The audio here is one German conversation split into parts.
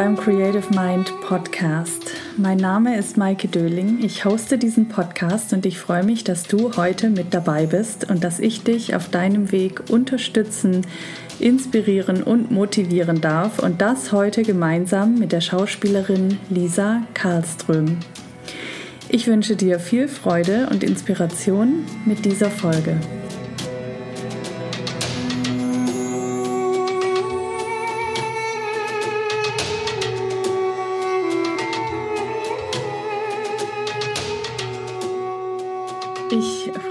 Beim Creative Mind Podcast. Mein Name ist Maike Döling. Ich hoste diesen Podcast und ich freue mich, dass du heute mit dabei bist und dass ich dich auf deinem Weg unterstützen, inspirieren und motivieren darf und das heute gemeinsam mit der Schauspielerin Lisa Karlström. Ich wünsche dir viel Freude und Inspiration mit dieser Folge.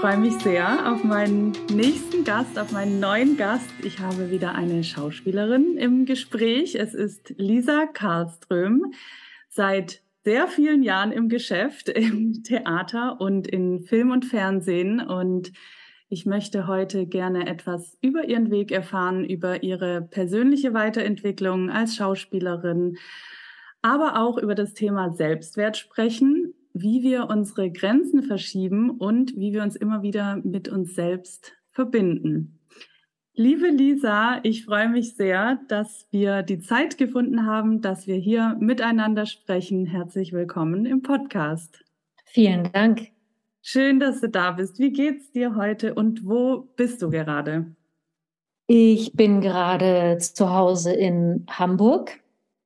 Freue mich sehr auf meinen nächsten Gast, auf meinen neuen Gast. Ich habe wieder eine Schauspielerin im Gespräch. Es ist Lisa Karlström, seit sehr vielen Jahren im Geschäft, im Theater und in Film und Fernsehen. Und ich möchte heute gerne etwas über ihren Weg erfahren, über ihre persönliche Weiterentwicklung als Schauspielerin, aber auch über das Thema Selbstwert sprechen wie wir unsere Grenzen verschieben und wie wir uns immer wieder mit uns selbst verbinden. Liebe Lisa, ich freue mich sehr, dass wir die Zeit gefunden haben, dass wir hier miteinander sprechen. Herzlich willkommen im Podcast. Vielen Dank. Schön, dass du da bist. Wie geht's dir heute und wo bist du gerade? Ich bin gerade zu Hause in Hamburg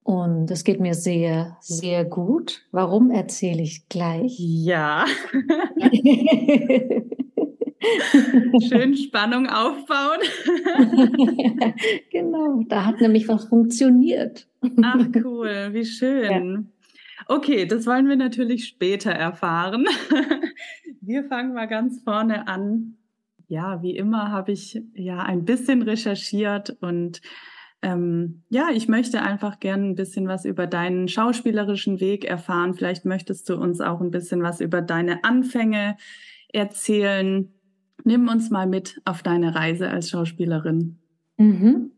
und es geht mir sehr, sehr gut. Warum erzähle ich gleich? Ja. Schön Spannung aufbauen. genau, da hat nämlich was funktioniert. Ach cool, wie schön. Ja. Okay, das wollen wir natürlich später erfahren. Wir fangen mal ganz vorne an. Ja, wie immer habe ich ja ein bisschen recherchiert und ähm, ja, ich möchte einfach gerne ein bisschen was über deinen schauspielerischen Weg erfahren. Vielleicht möchtest du uns auch ein bisschen was über deine Anfänge erzählen. Nimm uns mal mit auf deine Reise als Schauspielerin. Mhm.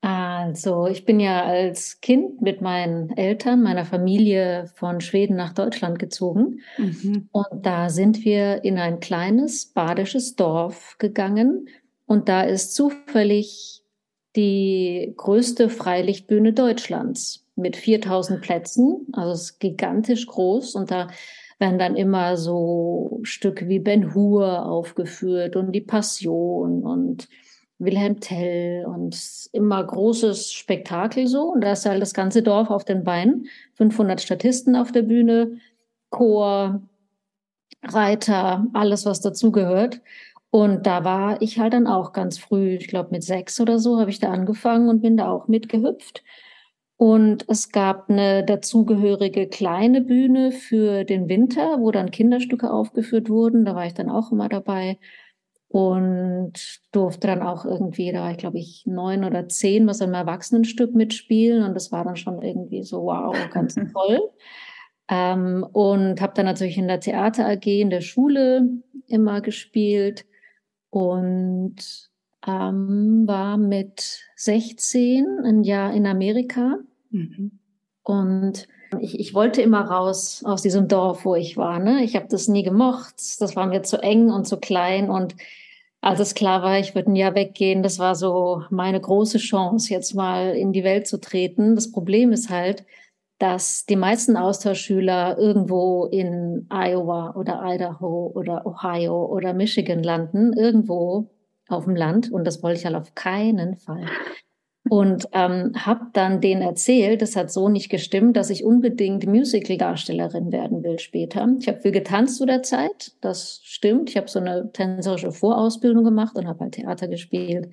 Also, ich bin ja als Kind mit meinen Eltern, meiner Familie von Schweden nach Deutschland gezogen. Mhm. Und da sind wir in ein kleines badisches Dorf gegangen. Und da ist zufällig die größte Freilichtbühne Deutschlands mit 4000 Plätzen. Also es ist gigantisch groß und da werden dann immer so Stücke wie Ben Hur aufgeführt und die Passion und Wilhelm Tell und immer großes Spektakel so. Und da ist halt das ganze Dorf auf den Beinen. 500 Statisten auf der Bühne, Chor, Reiter, alles, was dazugehört. Und da war ich halt dann auch ganz früh, ich glaube mit sechs oder so, habe ich da angefangen und bin da auch mitgehüpft. Und es gab eine dazugehörige kleine Bühne für den Winter, wo dann Kinderstücke aufgeführt wurden. Da war ich dann auch immer dabei und durfte dann auch irgendwie, da war ich glaube ich neun oder zehn, was im Erwachsenenstück mitspielen. Und das war dann schon irgendwie so, wow, ganz toll. ähm, und habe dann natürlich in der Theater AG in der Schule immer gespielt und ähm, war mit 16 ein Jahr in Amerika. Mhm. Und ich, ich wollte immer raus aus diesem Dorf, wo ich war. Ne? Ich habe das nie gemocht. Das war mir zu eng und zu klein. Und als es klar war, ich würde ein Jahr weggehen, das war so meine große Chance, jetzt mal in die Welt zu treten. Das Problem ist halt, dass die meisten Austauschschüler irgendwo in Iowa oder Idaho oder Ohio oder Michigan landen, irgendwo auf dem Land. Und das wollte ich halt auf keinen Fall. Und ähm, habe dann denen erzählt, das hat so nicht gestimmt, dass ich unbedingt Musical-Darstellerin werden will später. Ich habe viel getanzt zu der Zeit, das stimmt. Ich habe so eine tänzerische Vorausbildung gemacht und habe halt Theater gespielt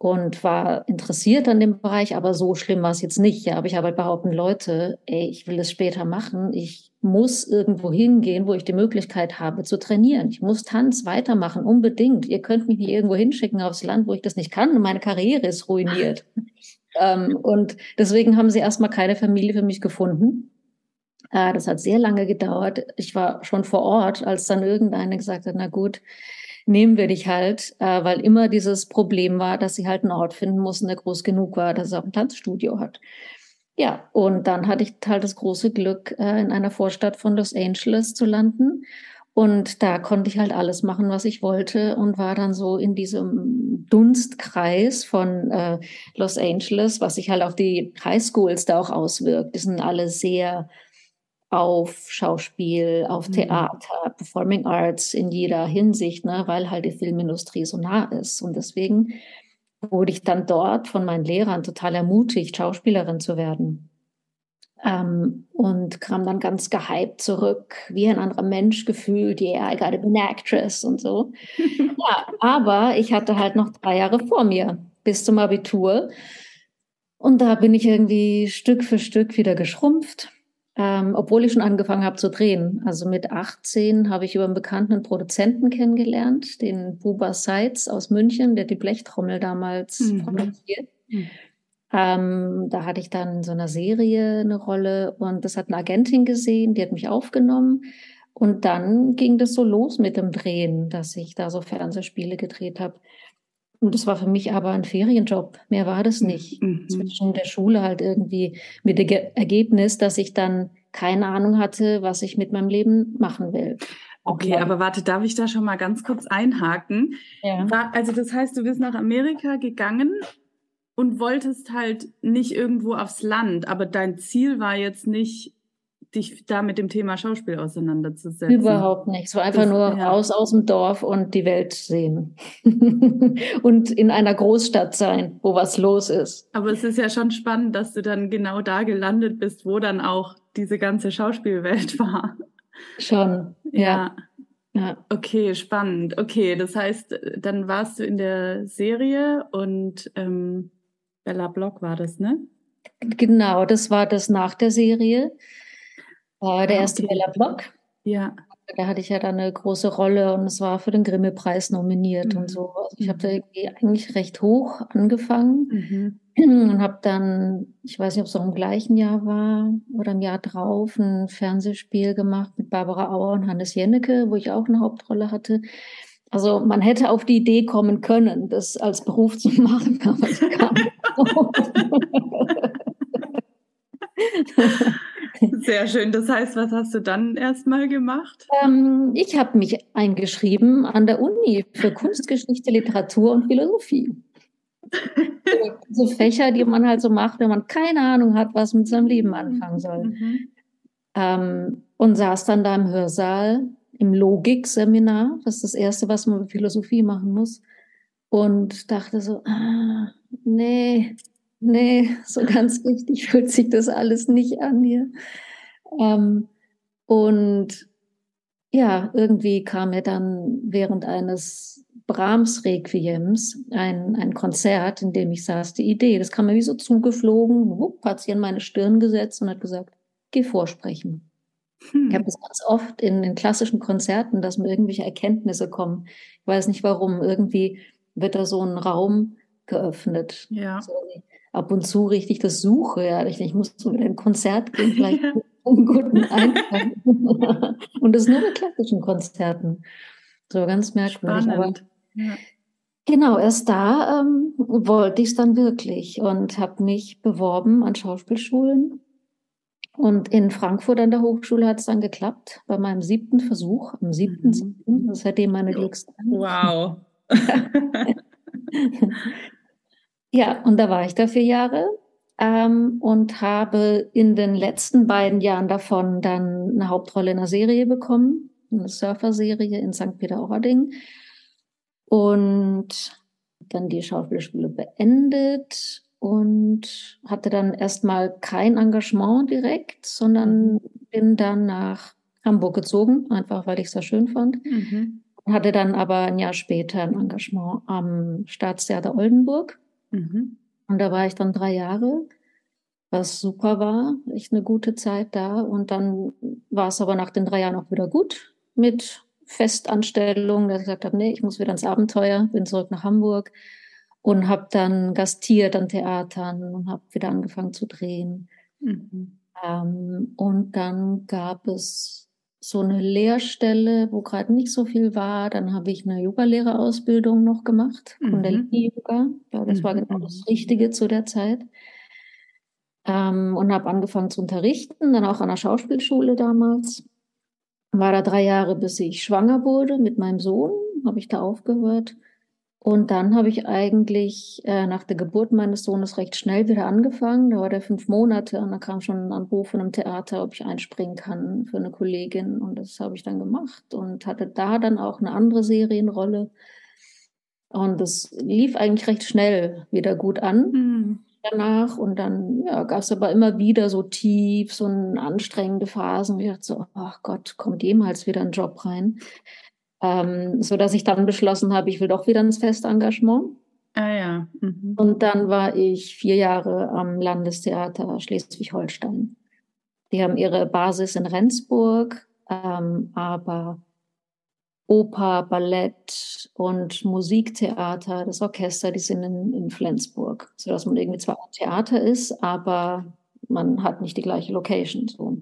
und war interessiert an dem Bereich, aber so schlimm war es jetzt nicht. Ja, aber ich habe halt behaupten, Leute, ey, ich will es später machen. Ich muss irgendwo hingehen, wo ich die Möglichkeit habe zu trainieren. Ich muss Tanz weitermachen, unbedingt. Ihr könnt mich nicht irgendwo hinschicken aufs Land, wo ich das nicht kann und meine Karriere ist ruiniert. ähm, und deswegen haben sie erstmal keine Familie für mich gefunden. Äh, das hat sehr lange gedauert. Ich war schon vor Ort, als dann irgendeiner gesagt hat, na gut, nehmen wir dich halt, äh, weil immer dieses Problem war, dass sie halt einen Ort finden mussten, der groß genug war, dass er auch ein Tanzstudio hat. Ja, und dann hatte ich halt das große Glück, äh, in einer Vorstadt von Los Angeles zu landen Und da konnte ich halt alles machen, was ich wollte und war dann so in diesem Dunstkreis von äh, Los Angeles, was sich halt auf die Highschools da auch auswirkt. Die sind alle sehr auf Schauspiel, auf mhm. Theater, Performing Arts in jeder Hinsicht, ne, weil halt die Filmindustrie so nah ist. Und deswegen wurde ich dann dort von meinen Lehrern total ermutigt, Schauspielerin zu werden. Ähm, und kam dann ganz gehypt zurück, wie ein anderer Mensch gefühlt, yeah, I gotta be an actress und so. ja, aber ich hatte halt noch drei Jahre vor mir bis zum Abitur. Und da bin ich irgendwie Stück für Stück wieder geschrumpft ähm, obwohl ich schon angefangen habe zu drehen. Also mit 18 habe ich über einen bekannten Produzenten kennengelernt, den Buba Seitz aus München, der die Blechtrommel damals mhm. produziert. Mhm. Ähm, da hatte ich dann in so einer Serie eine Rolle und das hat eine Agentin gesehen, die hat mich aufgenommen. Und dann ging das so los mit dem Drehen, dass ich da so Fernsehspiele gedreht habe. Und das war für mich aber ein Ferienjob. Mehr war das nicht. Mhm. Zwischen der Schule halt irgendwie mit dem Ergebnis, dass ich dann keine Ahnung hatte, was ich mit meinem Leben machen will. Okay, aber warte, darf ich da schon mal ganz kurz einhaken? Ja. War, also das heißt, du bist nach Amerika gegangen und wolltest halt nicht irgendwo aufs Land, aber dein Ziel war jetzt nicht dich da mit dem Thema Schauspiel auseinanderzusetzen? Überhaupt nicht. Es war einfach das, nur ja. raus aus dem Dorf und die Welt sehen. und in einer Großstadt sein, wo was los ist. Aber es ist ja schon spannend, dass du dann genau da gelandet bist, wo dann auch diese ganze Schauspielwelt war. Schon, ja. ja. ja. Okay, spannend. Okay, das heißt, dann warst du in der Serie und ähm, Bella Block war das, ne? Genau, das war das nach der Serie. Äh, der ah, erste okay. Bella Block. Ja. Da hatte ich ja dann eine große Rolle und es war für den Grimme-Preis nominiert mhm. und so. Also ich habe da mhm. irgendwie eigentlich recht hoch angefangen mhm. und habe dann, ich weiß nicht, ob es auch im gleichen Jahr war oder im Jahr drauf, ein Fernsehspiel gemacht mit Barbara Auer und Hannes Jennecke, wo ich auch eine Hauptrolle hatte. Also man hätte auf die Idee kommen können, das als Beruf zu machen, aber ich kam Sehr schön. Das heißt, was hast du dann erstmal gemacht? Ähm, ich habe mich eingeschrieben an der Uni für Kunstgeschichte, Literatur und Philosophie. so Fächer, die man halt so macht, wenn man keine Ahnung hat, was mit seinem Leben anfangen soll. Mhm. Ähm, und saß dann da im Hörsaal im Logikseminar, das ist das Erste, was man mit Philosophie machen muss. Und dachte so, ah, nee, nee, so ganz richtig fühlt sich das alles nicht an hier. Ähm, und ja, irgendwie kam mir dann während eines Brahms-Requiems ein, ein Konzert, in dem ich saß, die Idee. Das kam mir wie so zugeflogen, wupp, hat sie in meine Stirn gesetzt und hat gesagt, geh vorsprechen. Hm. Ich habe das ganz oft in den klassischen Konzerten, dass mir irgendwelche Erkenntnisse kommen. Ich weiß nicht warum. Irgendwie wird da so ein Raum geöffnet. Ja. So, ab und zu richtig das suche. Ja. Ich, ich muss so wieder ein Konzert gehen, vielleicht einen guten Einfall. und das nur mit klassischen Konzerten. So ganz merkwürdig. Spannend. Aber, ja. Genau, erst da ähm, wollte ich es dann wirklich und habe mich beworben an Schauspielschulen. Und in Frankfurt an der Hochschule hat es dann geklappt, bei meinem siebten Versuch, am siebten, mhm. das ist seitdem meine Glückstag. Wow. Ja, und da war ich da vier Jahre ähm, und habe in den letzten beiden Jahren davon dann eine Hauptrolle in einer Serie bekommen, eine Surfer-Serie in St. Peter-Ording. Und dann die Schauspielschule beendet und hatte dann erstmal kein Engagement direkt, sondern mhm. bin dann nach Hamburg gezogen, einfach weil ich es da schön fand. Mhm. Hatte dann aber ein Jahr später ein Engagement am Staatstheater Oldenburg Mhm. Und da war ich dann drei Jahre, was super war, echt eine gute Zeit da. Und dann war es aber nach den drei Jahren auch wieder gut mit Festanstellung, dass ich gesagt habe, nee, ich muss wieder ins Abenteuer, bin zurück nach Hamburg und habe dann gastiert an Theatern und habe wieder angefangen zu drehen. Mhm. Ähm, und dann gab es so eine Lehrstelle, wo gerade nicht so viel war. Dann habe ich eine Yoga-Lehrerausbildung noch gemacht, mhm. Kundalini-Yoga. Ja, das mhm. war genau das Richtige zu der Zeit. Ähm, und habe angefangen zu unterrichten, dann auch an der Schauspielschule damals. war da drei Jahre, bis ich schwanger wurde mit meinem Sohn, habe ich da aufgehört. Und dann habe ich eigentlich äh, nach der Geburt meines Sohnes recht schnell wieder angefangen. Da war der fünf Monate und da kam schon ein Anruf von einem Theater, ob ich einspringen kann für eine Kollegin. Und das habe ich dann gemacht und hatte da dann auch eine andere Serienrolle. Und das lief eigentlich recht schnell wieder gut an mhm. danach. Und dann ja, gab es aber immer wieder so tief, so anstrengende Phasen. Ich dachte so, ach Gott, kommt jemals wieder ein Job rein? Ähm, so dass ich dann beschlossen habe, ich will doch wieder ins Festengagement. Ah ja. Mhm. Und dann war ich vier Jahre am Landestheater Schleswig-Holstein. Die haben ihre Basis in Rendsburg, ähm, aber Oper, Ballett und Musiktheater, das Orchester, die sind in, in Flensburg, sodass man irgendwie zwar ein Theater ist, aber man hat nicht die gleiche Location. So.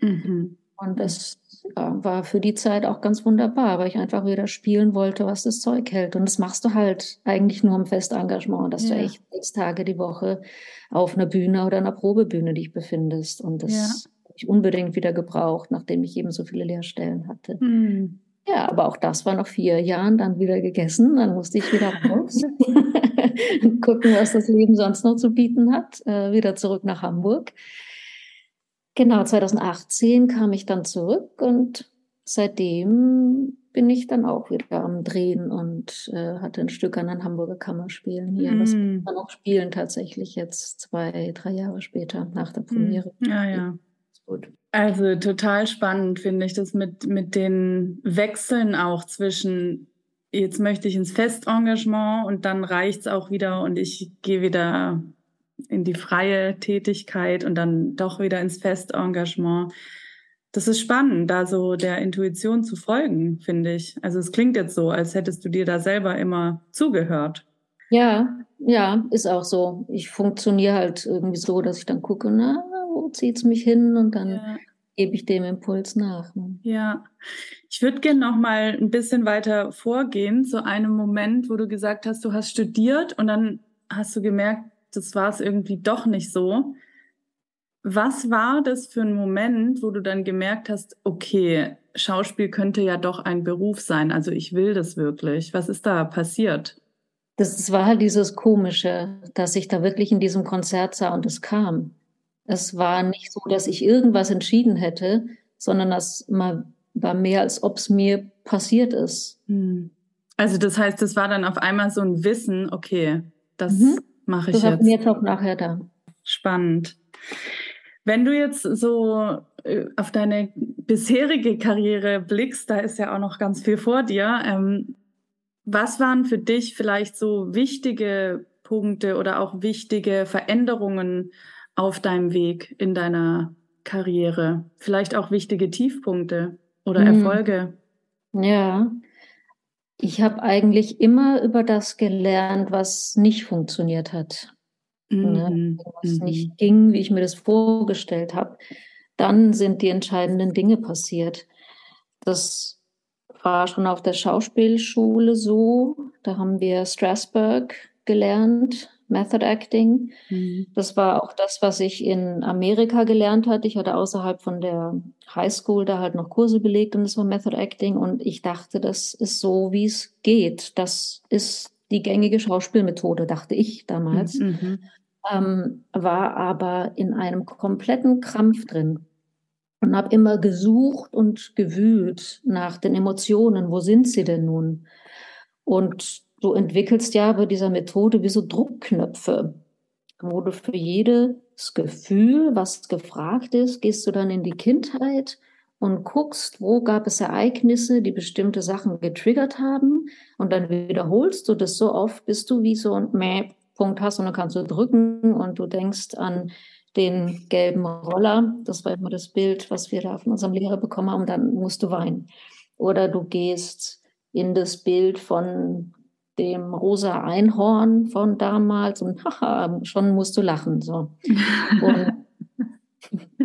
Mhm. Und das ja, war für die Zeit auch ganz wunderbar, weil ich einfach wieder spielen wollte, was das Zeug hält. Und das machst du halt eigentlich nur im Festengagement, dass ja. du echt sechs Tage die Woche auf einer Bühne oder einer Probebühne dich befindest. Und das ja. habe ich unbedingt wieder gebraucht, nachdem ich eben so viele Lehrstellen hatte. Mhm. Ja, aber auch das war nach vier Jahren dann wieder gegessen. Dann musste ich wieder raus, gucken, was das Leben sonst noch zu bieten hat. Äh, wieder zurück nach Hamburg. Genau, 2018 kam ich dann zurück und seitdem bin ich dann auch wieder am Drehen und äh, hatte ein Stück an den Hamburger Kammerspielen hier. Mm. Das kann man auch spielen tatsächlich jetzt zwei, drei Jahre später nach der mm. Premiere. Ja, ja. Gut. Also total spannend finde ich das mit, mit den Wechseln auch zwischen jetzt möchte ich ins Festengagement und dann reicht es auch wieder und ich gehe wieder in die freie Tätigkeit und dann doch wieder ins Festengagement. Das ist spannend, da so der Intuition zu folgen, finde ich. Also es klingt jetzt so, als hättest du dir da selber immer zugehört. Ja, ja, ist auch so. Ich funktioniere halt irgendwie so, dass ich dann gucke, na, wo zieht es mich hin und dann ja. gebe ich dem Impuls nach. Ne? Ja, ich würde gerne noch mal ein bisschen weiter vorgehen zu einem Moment, wo du gesagt hast, du hast studiert und dann hast du gemerkt, das war es irgendwie doch nicht so. Was war das für ein Moment, wo du dann gemerkt hast, okay, Schauspiel könnte ja doch ein Beruf sein, also ich will das wirklich. Was ist da passiert? Das, war halt dieses Komische, dass ich da wirklich in diesem Konzert sah und es kam. Es war nicht so, dass ich irgendwas entschieden hätte, sondern das war mehr, als ob es mir passiert ist. Hm. Also das heißt, es war dann auf einmal so ein Wissen, okay, das mhm mache ich jetzt. jetzt auch nachher da. Spannend. Wenn du jetzt so äh, auf deine bisherige Karriere blickst, da ist ja auch noch ganz viel vor dir. Ähm, was waren für dich vielleicht so wichtige Punkte oder auch wichtige Veränderungen auf deinem Weg in deiner Karriere? Vielleicht auch wichtige Tiefpunkte oder hm. Erfolge? Ja, ich habe eigentlich immer über das gelernt, was nicht funktioniert hat. Ne? Mhm. Ne? Was mhm. nicht ging, wie ich mir das vorgestellt habe. Dann sind die entscheidenden Dinge passiert. Das war schon auf der Schauspielschule so. Da haben wir Strasbourg gelernt, Method Acting. Mhm. Das war auch das, was ich in Amerika gelernt hatte. Ich hatte außerhalb von der High School da halt noch Kurse belegt und das war Method Acting und ich dachte, das ist so, wie es geht. Das ist die gängige Schauspielmethode, dachte ich damals. Mhm. mhm. Ähm, war aber in einem kompletten Krampf drin und habe immer gesucht und gewühlt nach den Emotionen. Wo sind sie denn nun? Und du entwickelst ja bei dieser Methode wie so Druckknöpfe, wo du für jedes Gefühl, was gefragt ist, gehst du dann in die Kindheit und guckst, wo gab es Ereignisse, die bestimmte Sachen getriggert haben und dann wiederholst du das so oft, bis du wie so ein Mäh Punkt hast und dann kannst du drücken und du denkst an den gelben Roller. Das war immer das Bild, was wir da von unserem Lehrer bekommen haben. Dann musst du weinen. Oder du gehst in das Bild von dem rosa Einhorn von damals und haha, schon musst du lachen. So. Und,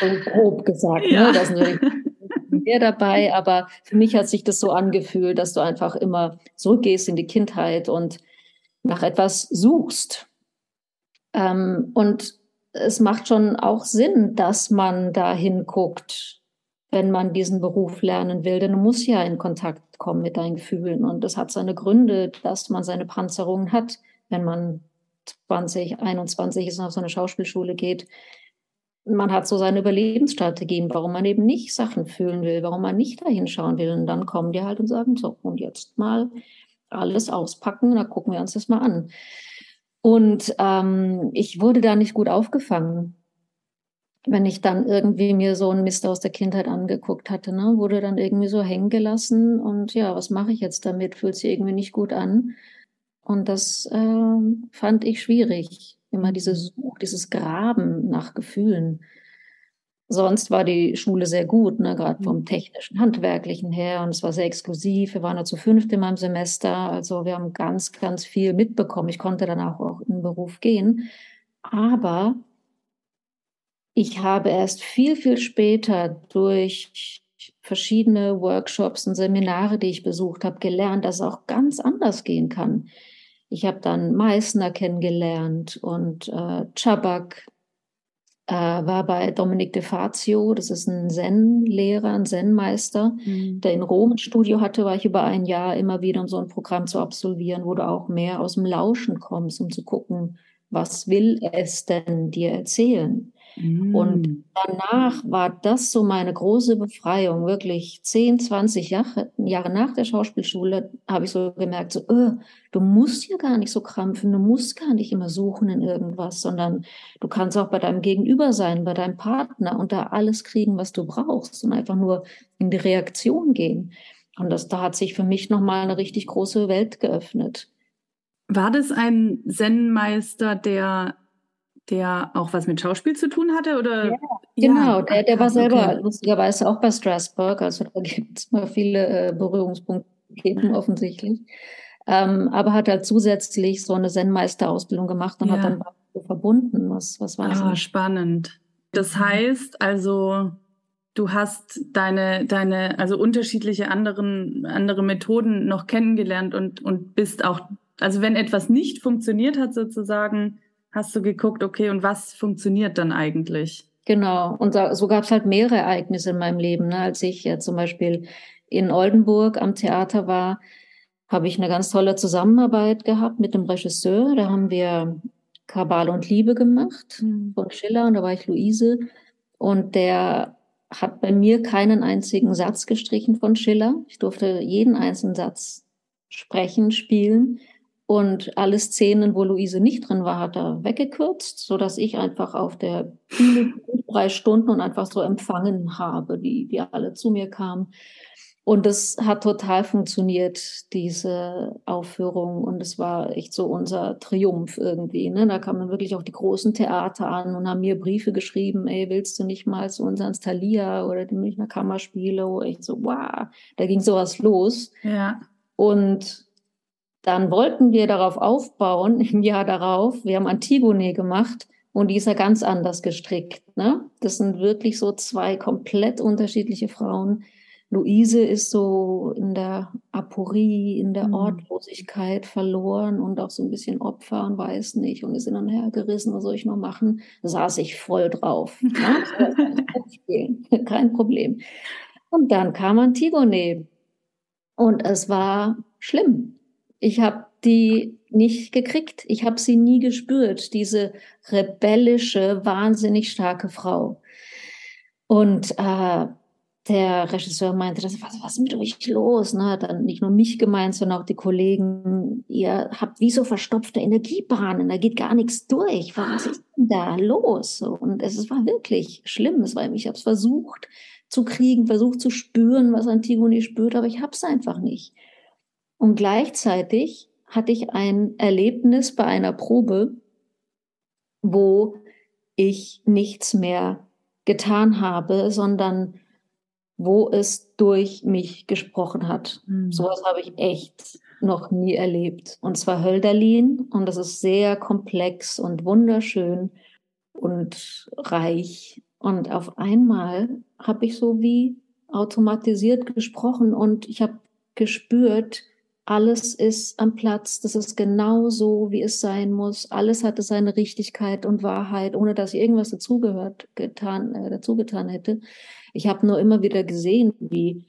so grob gesagt, ne? ja. ne? da sind mehr dabei, aber für mich hat sich das so angefühlt, dass du einfach immer zurückgehst in die Kindheit und nach etwas suchst. Ähm, und es macht schon auch Sinn, dass man da hinguckt, wenn man diesen Beruf lernen will. Denn du musst ja in Kontakt kommen mit deinen Gefühlen. Und das hat seine Gründe, dass man seine Panzerungen hat, wenn man 20, 21 ist und auf so eine Schauspielschule geht. Man hat so seine Überlebensstrategien, warum man eben nicht Sachen fühlen will, warum man nicht dahin schauen will. Und dann kommen die halt und sagen, so, und jetzt mal alles auspacken, da gucken wir uns das mal an. Und ähm, ich wurde da nicht gut aufgefangen wenn ich dann irgendwie mir so einen Mist aus der Kindheit angeguckt hatte, ne, wurde dann irgendwie so hängen gelassen und ja, was mache ich jetzt damit? Fühlt sich irgendwie nicht gut an. Und das äh, fand ich schwierig. Immer diese Such, dieses Graben nach Gefühlen. Sonst war die Schule sehr gut, ne, gerade vom technischen, handwerklichen her. Und es war sehr exklusiv. Wir waren nur zu fünft in meinem Semester. Also wir haben ganz, ganz viel mitbekommen. Ich konnte dann auch, auch in den Beruf gehen. Aber ich habe erst viel, viel später durch verschiedene Workshops und Seminare, die ich besucht habe, gelernt, dass es auch ganz anders gehen kann. Ich habe dann Meißner kennengelernt und äh, Chabak äh, war bei Dominik de Fazio, das ist ein Zen-Lehrer, ein Zen-Meister, mhm. der in Rom ein Studio hatte, war ich über ein Jahr immer wieder, um so ein Programm zu absolvieren, wo du auch mehr aus dem Lauschen kommst, um zu gucken, was will es denn dir erzählen? Und mm. danach war das so meine große Befreiung, wirklich 10, 20 Jahre, Jahre nach der Schauspielschule habe ich so gemerkt, so, oh, du musst ja gar nicht so krampfen, du musst gar nicht immer suchen in irgendwas, sondern du kannst auch bei deinem Gegenüber sein, bei deinem Partner und da alles kriegen, was du brauchst und einfach nur in die Reaktion gehen. Und das, da hat sich für mich nochmal eine richtig große Welt geöffnet. War das ein Zen-Meister, der der auch was mit Schauspiel zu tun hatte? Oder? Ja, genau, der, der war selber okay. lustigerweise auch bei Strasbourg, also da gibt es mal viele äh, Berührungspunkte gegeben, offensichtlich. Ähm, aber hat halt zusätzlich so eine Zen-Meister-Ausbildung gemacht und ja. hat dann so verbunden. Was, was war ah, spannend. Das heißt also, du hast deine, deine, also unterschiedliche anderen, andere Methoden noch kennengelernt und, und bist auch, also wenn etwas nicht funktioniert hat sozusagen, hast du geguckt, okay, und was funktioniert dann eigentlich? Genau, und so, so gab es halt mehrere Ereignisse in meinem Leben. Ne? Als ich ja zum Beispiel in Oldenburg am Theater war, habe ich eine ganz tolle Zusammenarbeit gehabt mit dem Regisseur. Da haben wir Kabal und Liebe gemacht mhm. von Schiller und da war ich Luise. Und der hat bei mir keinen einzigen Satz gestrichen von Schiller. Ich durfte jeden einzelnen Satz sprechen, spielen. Und alle Szenen, wo Luise nicht drin war, hat er weggekürzt, so dass ich einfach auf der Bühne drei Stunden und einfach so empfangen habe, die, die alle zu mir kamen. Und das hat total funktioniert, diese Aufführung. Und es war echt so unser Triumph irgendwie. Ne? Da kamen wirklich auch die großen Theater an und haben mir Briefe geschrieben, ey, willst du nicht mal zu uns ans Thalia oder die Münchner Kammerspiele? Wo ich so, wow, da ging sowas los. Ja. Und dann wollten wir darauf aufbauen im Jahr darauf. Wir haben Antigone gemacht und die ist ja ganz anders gestrickt. Ne? Das sind wirklich so zwei komplett unterschiedliche Frauen. Luise ist so in der Aporie, in der mhm. Ortlosigkeit verloren und auch so ein bisschen Opfer und weiß nicht und ist hin und her gerissen, was soll ich noch machen? Da saß ich voll drauf. Ne? Kein Problem. Und dann kam Antigone und es war schlimm. Ich habe die nicht gekriegt. Ich habe sie nie gespürt, diese rebellische, wahnsinnig starke Frau. Und äh, der Regisseur meinte, das, was, was ist mit euch los? Ne? Hat dann nicht nur mich gemeint, sondern auch die Kollegen, ihr habt wie so verstopfte Energiebahnen, da geht gar nichts durch. Was ist denn da los? Und es war wirklich schlimm. Es war, ich habe es versucht zu kriegen, versucht zu spüren, was Antigone spürt, aber ich habe es einfach nicht. Und gleichzeitig hatte ich ein Erlebnis bei einer Probe, wo ich nichts mehr getan habe, sondern wo es durch mich gesprochen hat. Mhm. Sowas habe ich echt noch nie erlebt. Und zwar Hölderlin und das ist sehr komplex und wunderschön und reich. Und auf einmal habe ich so wie automatisiert gesprochen und ich habe gespürt, alles ist am Platz, das ist genau so, wie es sein muss. Alles hatte seine Richtigkeit und Wahrheit, ohne dass ich irgendwas dazugehört, getan, äh, dazu getan hätte. Ich habe nur immer wieder gesehen, wie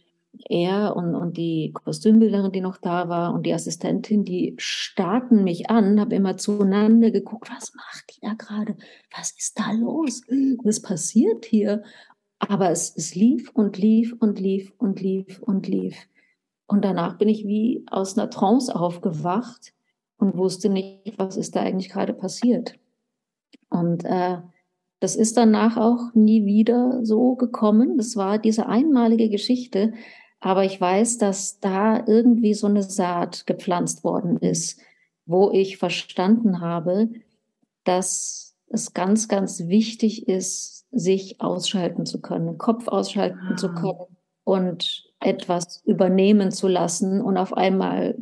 er und, und die Kostümbildnerin, die noch da war, und die Assistentin, die starrten mich an, habe immer zueinander geguckt, was macht die da gerade? Was ist da los? Was passiert hier? Aber es, es lief und lief und lief und lief und lief. Und danach bin ich wie aus einer Trance aufgewacht und wusste nicht, was ist da eigentlich gerade passiert. Und äh, das ist danach auch nie wieder so gekommen. Das war diese einmalige Geschichte. Aber ich weiß, dass da irgendwie so eine Saat gepflanzt worden ist, wo ich verstanden habe, dass es ganz, ganz wichtig ist, sich ausschalten zu können, Kopf ausschalten ah. zu können und etwas übernehmen zu lassen und auf einmal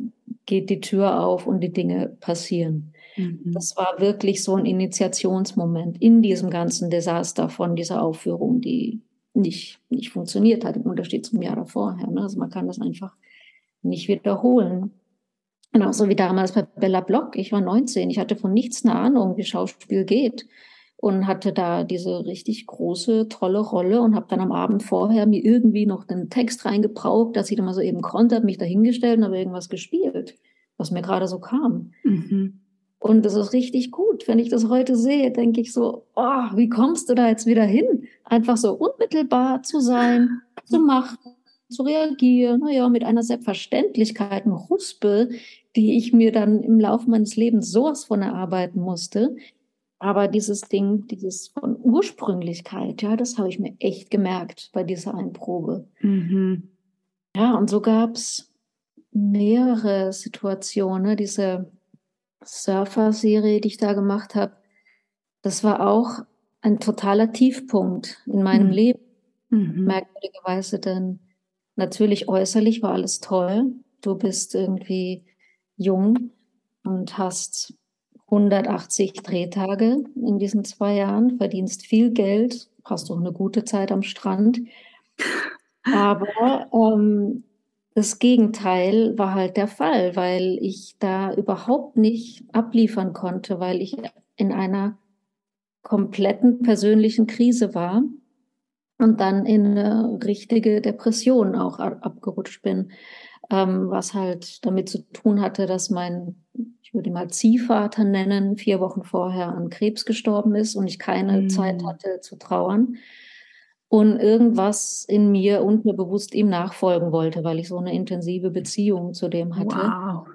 geht die Tür auf und die Dinge passieren. Mhm. Das war wirklich so ein Initiationsmoment in diesem ganzen Desaster von dieser Aufführung, die nicht, nicht funktioniert hat, im Unterschied zum Jahr davor. Ne? Also man kann das einfach nicht wiederholen. Genauso wie damals bei Bella Block. Ich war 19, ich hatte von nichts eine Ahnung, wie Schauspiel geht und hatte da diese richtig große, tolle Rolle und habe dann am Abend vorher mir irgendwie noch den Text reingebraucht, dass ich dann mal so eben konnte, habe mich dahingestellt und habe irgendwas gespielt, was mir gerade so kam. Mhm. Und das ist richtig gut. Wenn ich das heute sehe, denke ich so, oh, wie kommst du da jetzt wieder hin? Einfach so unmittelbar zu sein, zu machen, zu reagieren, naja, mit einer Selbstverständlichkeit, eine Huspe, die ich mir dann im Laufe meines Lebens sowas von erarbeiten musste, aber dieses Ding, dieses von Ursprünglichkeit, ja, das habe ich mir echt gemerkt bei dieser Einprobe. Mhm. Ja, und so gab es mehrere Situationen. Ne? Diese Surfer-Serie, die ich da gemacht habe, das war auch ein totaler Tiefpunkt in meinem mhm. Leben. Mhm. Merkwürdigerweise, denn natürlich äußerlich war alles toll. Du bist irgendwie jung und hast 180 Drehtage in diesen zwei Jahren, verdienst viel Geld, hast auch eine gute Zeit am Strand. Aber ähm, das Gegenteil war halt der Fall, weil ich da überhaupt nicht abliefern konnte, weil ich in einer kompletten persönlichen Krise war und dann in eine richtige Depression auch abgerutscht bin, ähm, was halt damit zu tun hatte, dass mein ich würde ihn mal Ziehvater nennen, vier Wochen vorher an Krebs gestorben ist und ich keine mhm. Zeit hatte zu trauern. Und irgendwas in mir und mir bewusst ihm nachfolgen wollte, weil ich so eine intensive Beziehung zu dem hatte. Wow.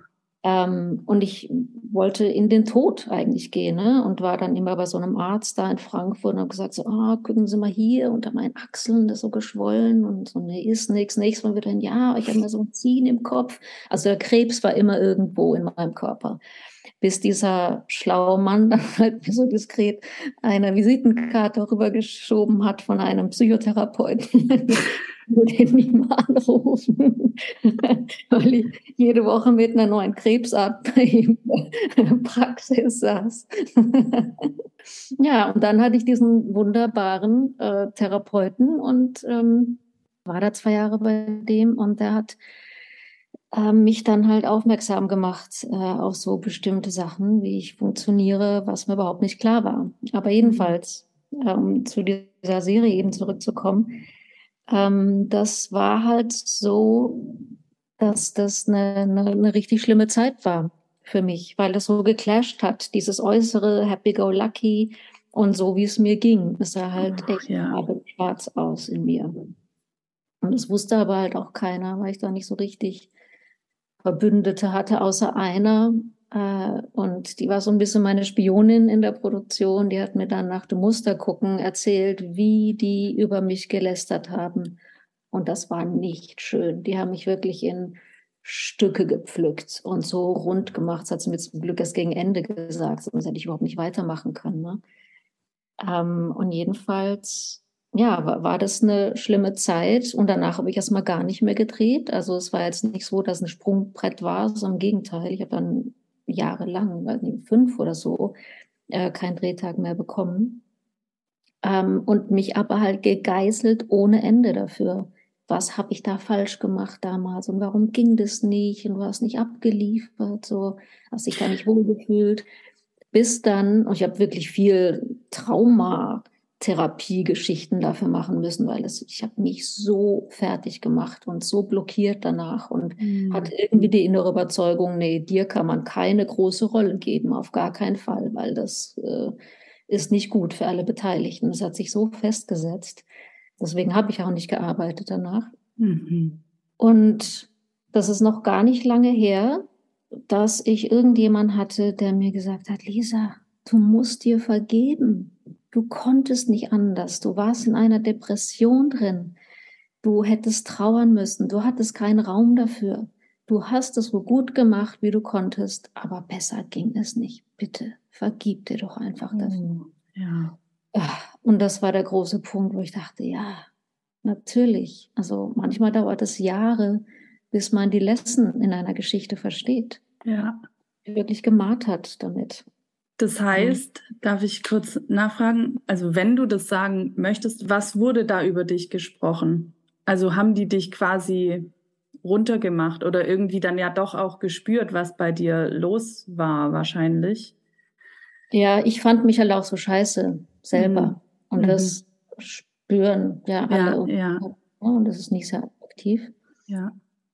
Ähm, und ich wollte in den Tod eigentlich gehen ne? und war dann immer bei so einem Arzt da in Frankfurt und habe gesagt, so, oh, gucken Sie mal hier unter meinen Achseln, das ist so geschwollen und so, nee, ist nichts. Nächstes Mal wird dann, ja, ich habe mir so ein Ziehen im Kopf. Also der Krebs war immer irgendwo in meinem Körper. Bis dieser schlaue Mann dann halt so diskret eine Visitenkarte rübergeschoben hat von einem Psychotherapeuten. den nicht mal anrufen, weil ich jede Woche mit einer neuen Krebsart bei ihm in der Praxis saß. ja, und dann hatte ich diesen wunderbaren äh, Therapeuten und ähm, war da zwei Jahre bei dem und der hat äh, mich dann halt aufmerksam gemacht äh, auf so bestimmte Sachen, wie ich funktioniere, was mir überhaupt nicht klar war. Aber jedenfalls, äh, um zu dieser Serie eben zurückzukommen, ähm, das war halt so, dass das eine, eine, eine richtig schlimme Zeit war für mich, weil das so geclasht hat, dieses äußere Happy-Go-Lucky und so, wie es mir ging. Es sah halt Ach, echt ja. schwarz aus in mir. Und das wusste aber halt auch keiner, weil ich da nicht so richtig Verbündete hatte, außer einer, und die war so ein bisschen meine Spionin in der Produktion. Die hat mir dann nach dem Muster gucken erzählt, wie die über mich gelästert haben. Und das war nicht schön. Die haben mich wirklich in Stücke gepflückt und so rund gemacht. Das hat sie mir zum Glück erst gegen Ende gesagt, sonst hätte ich überhaupt nicht weitermachen können. Ne? Ähm, und jedenfalls, ja, war, war das eine schlimme Zeit. Und danach habe ich erstmal gar nicht mehr gedreht. Also es war jetzt nicht so, dass ein Sprungbrett war, sondern im Gegenteil. Ich habe dann jahrelang, weiß nicht, fünf oder so, äh, keinen Drehtag mehr bekommen. Ähm, und mich aber halt gegeißelt ohne Ende dafür, was habe ich da falsch gemacht damals und warum ging das nicht und du hast nicht abgeliefert, so hast dich da nicht wohlgefühlt. Bis dann, und ich habe wirklich viel Trauma, Therapiegeschichten dafür machen müssen, weil es, ich habe mich so fertig gemacht und so blockiert danach und mhm. hatte irgendwie die innere Überzeugung, nee, dir kann man keine große Rolle geben, auf gar keinen Fall, weil das äh, ist nicht gut für alle Beteiligten. Es hat sich so festgesetzt. Deswegen habe ich auch nicht gearbeitet danach. Mhm. Und das ist noch gar nicht lange her, dass ich irgendjemand hatte, der mir gesagt hat, Lisa, du musst dir vergeben Du konntest nicht anders. Du warst in einer Depression drin. Du hättest trauern müssen. Du hattest keinen Raum dafür. Du hast es so gut gemacht, wie du konntest, aber besser ging es nicht. Bitte, vergib dir doch einfach dafür. Oh, ja. Ah, und das war der große Punkt, wo ich dachte, ja, natürlich. Also manchmal dauert es Jahre, bis man die Lesson in einer Geschichte versteht. Ja. Wirklich gemartert damit. Das heißt, darf ich kurz nachfragen, also wenn du das sagen möchtest, was wurde da über dich gesprochen? Also haben die dich quasi runtergemacht oder irgendwie dann ja doch auch gespürt, was bei dir los war wahrscheinlich? Ja, ich fand mich halt auch so scheiße selber. Mhm. Und das mhm. spüren ja alle. Ja, ja. Und das ist nicht sehr aktiv. Ja.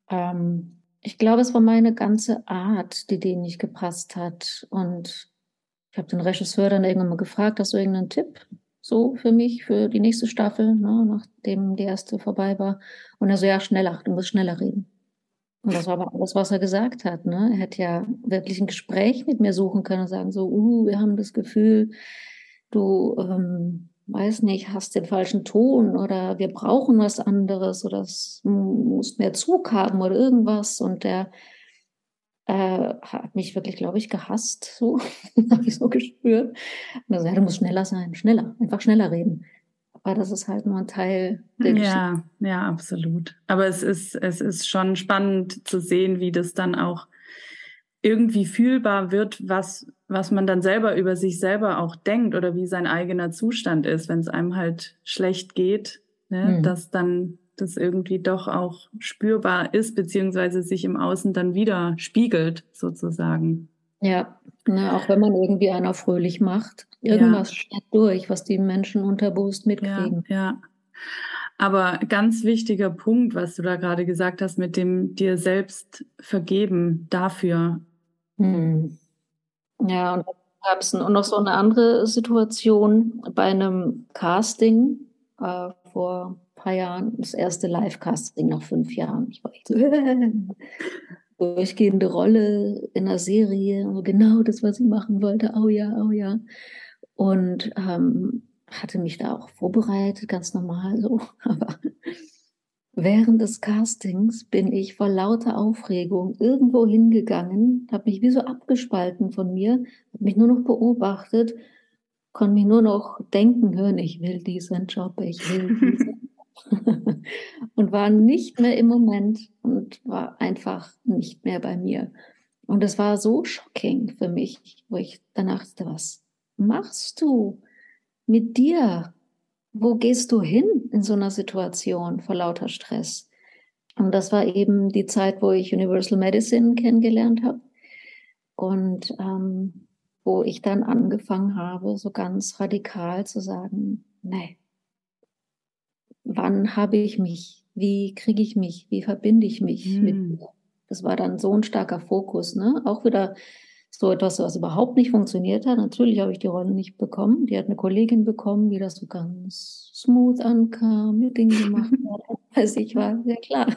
Ähm, ich glaube, es war meine ganze Art, die denen nicht gepasst hat. Und ich habe den Regisseur dann irgendwann mal gefragt, hast du irgendeinen Tipp so für mich, für die nächste Staffel, ne, nachdem die erste vorbei war. Und er so, ja, schneller, du musst schneller reden. Und das war aber alles, was er gesagt hat. Ne? Er hätte ja wirklich ein Gespräch mit mir suchen können und sagen so, uh, wir haben das Gefühl, du, ähm, weiß nicht, hast den falschen Ton oder wir brauchen was anderes oder es muss mehr Zug haben oder irgendwas. Und der äh, hat mich wirklich, glaube ich, gehasst. So habe ich so gespürt. Und er sagte, du musst schneller sein, schneller, einfach schneller reden. Aber das ist halt nur ein Teil der ja, Geschichte. Ja, absolut. Aber es ist, es ist schon spannend zu sehen, wie das dann auch irgendwie fühlbar wird, was, was man dann selber über sich selber auch denkt oder wie sein eigener Zustand ist, wenn es einem halt schlecht geht, ne? Mhm. dass dann das irgendwie doch auch spürbar ist, beziehungsweise sich im Außen dann wieder spiegelt, sozusagen. Ja, ne, auch wenn man irgendwie einer fröhlich macht, irgendwas ja. steht durch, was die Menschen unterbewusst mitkriegen. Ja, ja. Aber ganz wichtiger Punkt, was du da gerade gesagt hast, mit dem dir selbst vergeben dafür. Hm. Ja, und gab es noch so eine andere Situation bei einem Casting äh, vor paar Jahren, das erste Live-Casting nach fünf Jahren. Ich war echt so, durchgehende Rolle in einer Serie, genau das, was ich machen wollte. Oh ja, oh ja. Und ähm, hatte mich da auch vorbereitet, ganz normal so. Aber während des Castings bin ich vor lauter Aufregung irgendwo hingegangen, habe mich wie so abgespalten von mir, habe mich nur noch beobachtet, konnte mich nur noch denken hören, ich will diesen Job, ich will diesen und war nicht mehr im Moment und war einfach nicht mehr bei mir. Und es war so shocking für mich, wo ich danach dachte, was machst du mit dir? Wo gehst du hin in so einer Situation vor lauter Stress? Und das war eben die Zeit, wo ich Universal Medicine kennengelernt habe und ähm, wo ich dann angefangen habe, so ganz radikal zu sagen, nee, wann habe ich mich, wie kriege ich mich, wie verbinde ich mich hm. mit Das war dann so ein starker Fokus, ne? Auch wieder so etwas, was überhaupt nicht funktioniert hat. Natürlich habe ich die Rolle nicht bekommen. Die hat eine Kollegin bekommen, die das so ganz smooth ankam, mit Dingen gemacht hat. Also ich war sehr klar.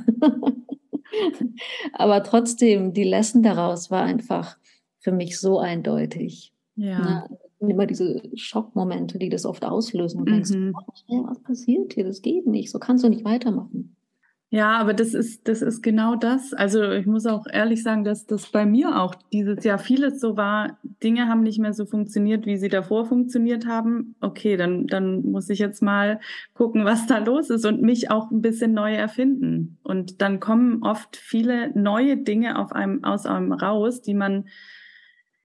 Aber trotzdem, die Lesson daraus war einfach für mich so eindeutig. Ja. Ne? Immer diese Schockmomente, die das oft auslösen. Und mhm. denkst, oh, was passiert hier? Das geht nicht. So kannst du nicht weitermachen. Ja, aber das ist, das ist genau das. Also ich muss auch ehrlich sagen, dass das bei mir auch dieses Jahr vieles so war. Dinge haben nicht mehr so funktioniert, wie sie davor funktioniert haben. Okay, dann, dann muss ich jetzt mal gucken, was da los ist und mich auch ein bisschen neu erfinden. Und dann kommen oft viele neue Dinge auf einem, aus einem raus, die man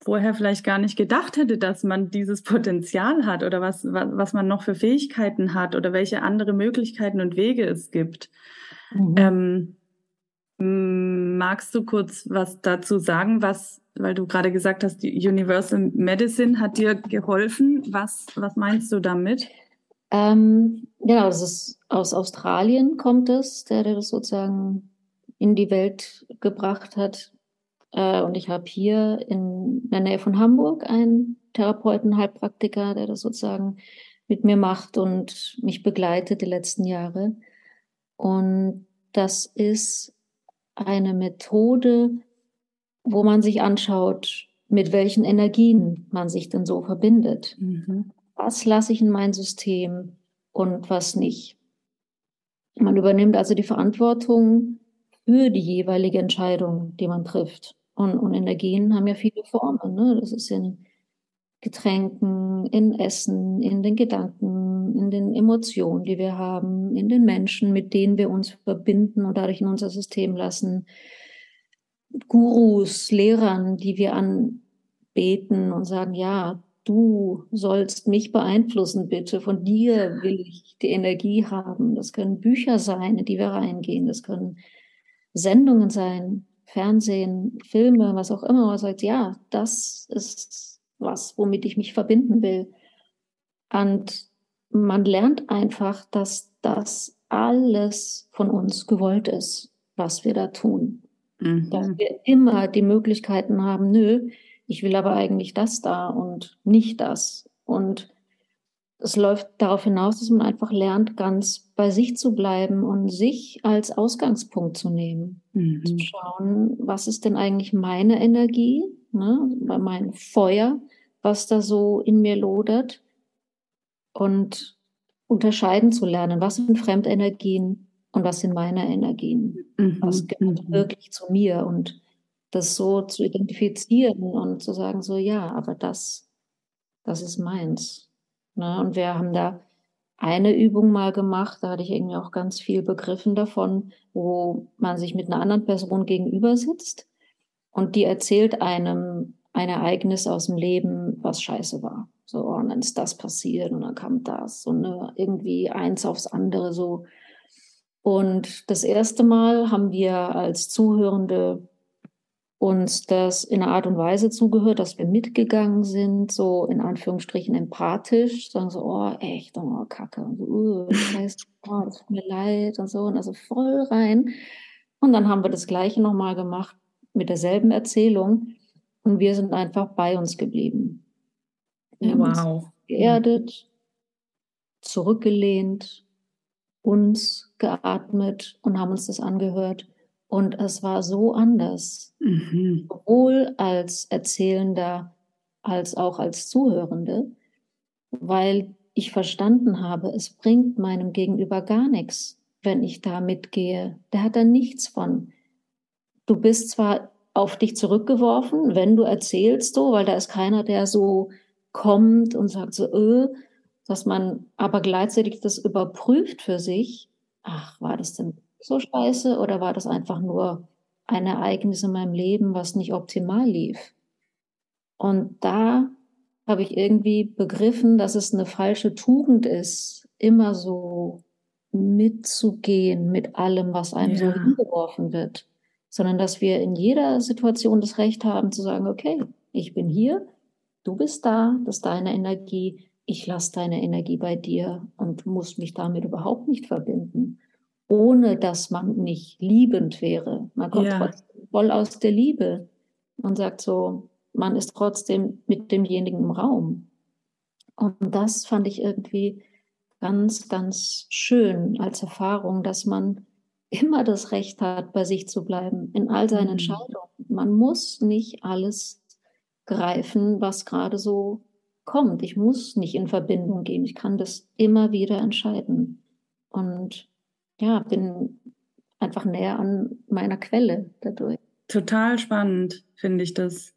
vorher vielleicht gar nicht gedacht hätte, dass man dieses Potenzial hat oder was, was, was man noch für Fähigkeiten hat oder welche andere Möglichkeiten und Wege es gibt. Mhm. Ähm, magst du kurz was dazu sagen, was, weil du gerade gesagt hast, die Universal Medicine hat dir geholfen. Was, was meinst du damit? Ähm, genau, das ist aus Australien kommt es, der, der das sozusagen in die Welt gebracht hat. Äh, und ich habe hier in der Nähe von Hamburg einen Therapeuten, Heilpraktiker, der das sozusagen mit mir macht und mich begleitet die letzten Jahre. Und das ist eine Methode, wo man sich anschaut, mit welchen Energien man sich denn so verbindet. Mhm. Was lasse ich in mein System und was nicht. Man übernimmt also die Verantwortung für die jeweilige Entscheidung, die man trifft. Und, und Energien haben ja viele Formen. Ne? Das ist in Getränken, in Essen, in den Gedanken, in den Emotionen, die wir haben, in den Menschen, mit denen wir uns verbinden und dadurch in unser System lassen. Gurus, Lehrern, die wir anbeten und sagen, ja, du sollst mich beeinflussen, bitte. Von dir will ich die Energie haben. Das können Bücher sein, in die wir reingehen. Das können Sendungen sein, Fernsehen, Filme, was auch immer. Man sagt, ja, das ist was, womit ich mich verbinden will. Und man lernt einfach, dass das alles von uns gewollt ist, was wir da tun. Mhm. Dass wir immer die Möglichkeiten haben, nö, ich will aber eigentlich das da und nicht das. Und es läuft darauf hinaus, dass man einfach lernt, ganz bei sich zu bleiben und sich als Ausgangspunkt zu nehmen. Mhm. Zu schauen, was ist denn eigentlich meine Energie, ne, mein Feuer, was da so in mir lodert und unterscheiden zu lernen, was sind Fremdenergien und was sind meine Energien. Mhm. Was gehört mhm. wirklich zu mir und das so zu identifizieren und zu sagen, so ja, aber das, das ist meins. Ne? Und wir haben da eine Übung mal gemacht, da hatte ich irgendwie auch ganz viel begriffen davon, wo man sich mit einer anderen Person gegenüber sitzt und die erzählt einem ein Ereignis aus dem Leben, was scheiße war. So, und dann ist das passiert und dann kam das und ne, irgendwie eins aufs andere so. Und das erste Mal haben wir als Zuhörende uns das in einer Art und Weise zugehört, dass wir mitgegangen sind, so in Anführungsstrichen empathisch, sagen so, oh, echt, oh, Kacke, und so, uh, Scheiße, oh, das tut mir leid und so, und also voll rein. Und dann haben wir das Gleiche nochmal gemacht mit derselben Erzählung und wir sind einfach bei uns geblieben. Wir wow. haben uns geerdet, zurückgelehnt, uns geatmet und haben uns das angehört. Und es war so anders, mhm. sowohl als Erzählender als auch als Zuhörende, weil ich verstanden habe, es bringt meinem Gegenüber gar nichts, wenn ich da mitgehe. Der hat da nichts von. Du bist zwar auf dich zurückgeworfen, wenn du erzählst so, weil da ist keiner, der so kommt und sagt so, äh, dass man aber gleichzeitig das überprüft für sich. Ach, war das denn so scheiße oder war das einfach nur ein Ereignis in meinem Leben, was nicht optimal lief? Und da habe ich irgendwie begriffen, dass es eine falsche Tugend ist, immer so mitzugehen mit allem, was einem ja. so hingeworfen wird, sondern dass wir in jeder Situation das Recht haben zu sagen, okay, ich bin hier, du bist da, das ist deine Energie, ich lasse deine Energie bei dir und muss mich damit überhaupt nicht verbinden ohne dass man nicht liebend wäre. Man kommt ja. trotzdem voll aus der Liebe und sagt so, man ist trotzdem mit demjenigen im Raum. Und das fand ich irgendwie ganz, ganz schön als Erfahrung, dass man immer das Recht hat, bei sich zu bleiben in all seinen mhm. Entscheidungen. Man muss nicht alles greifen, was gerade so kommt. Ich muss nicht in Verbindung gehen. Ich kann das immer wieder entscheiden. Und ja, bin einfach näher an meiner Quelle dadurch. Total spannend, finde ich das.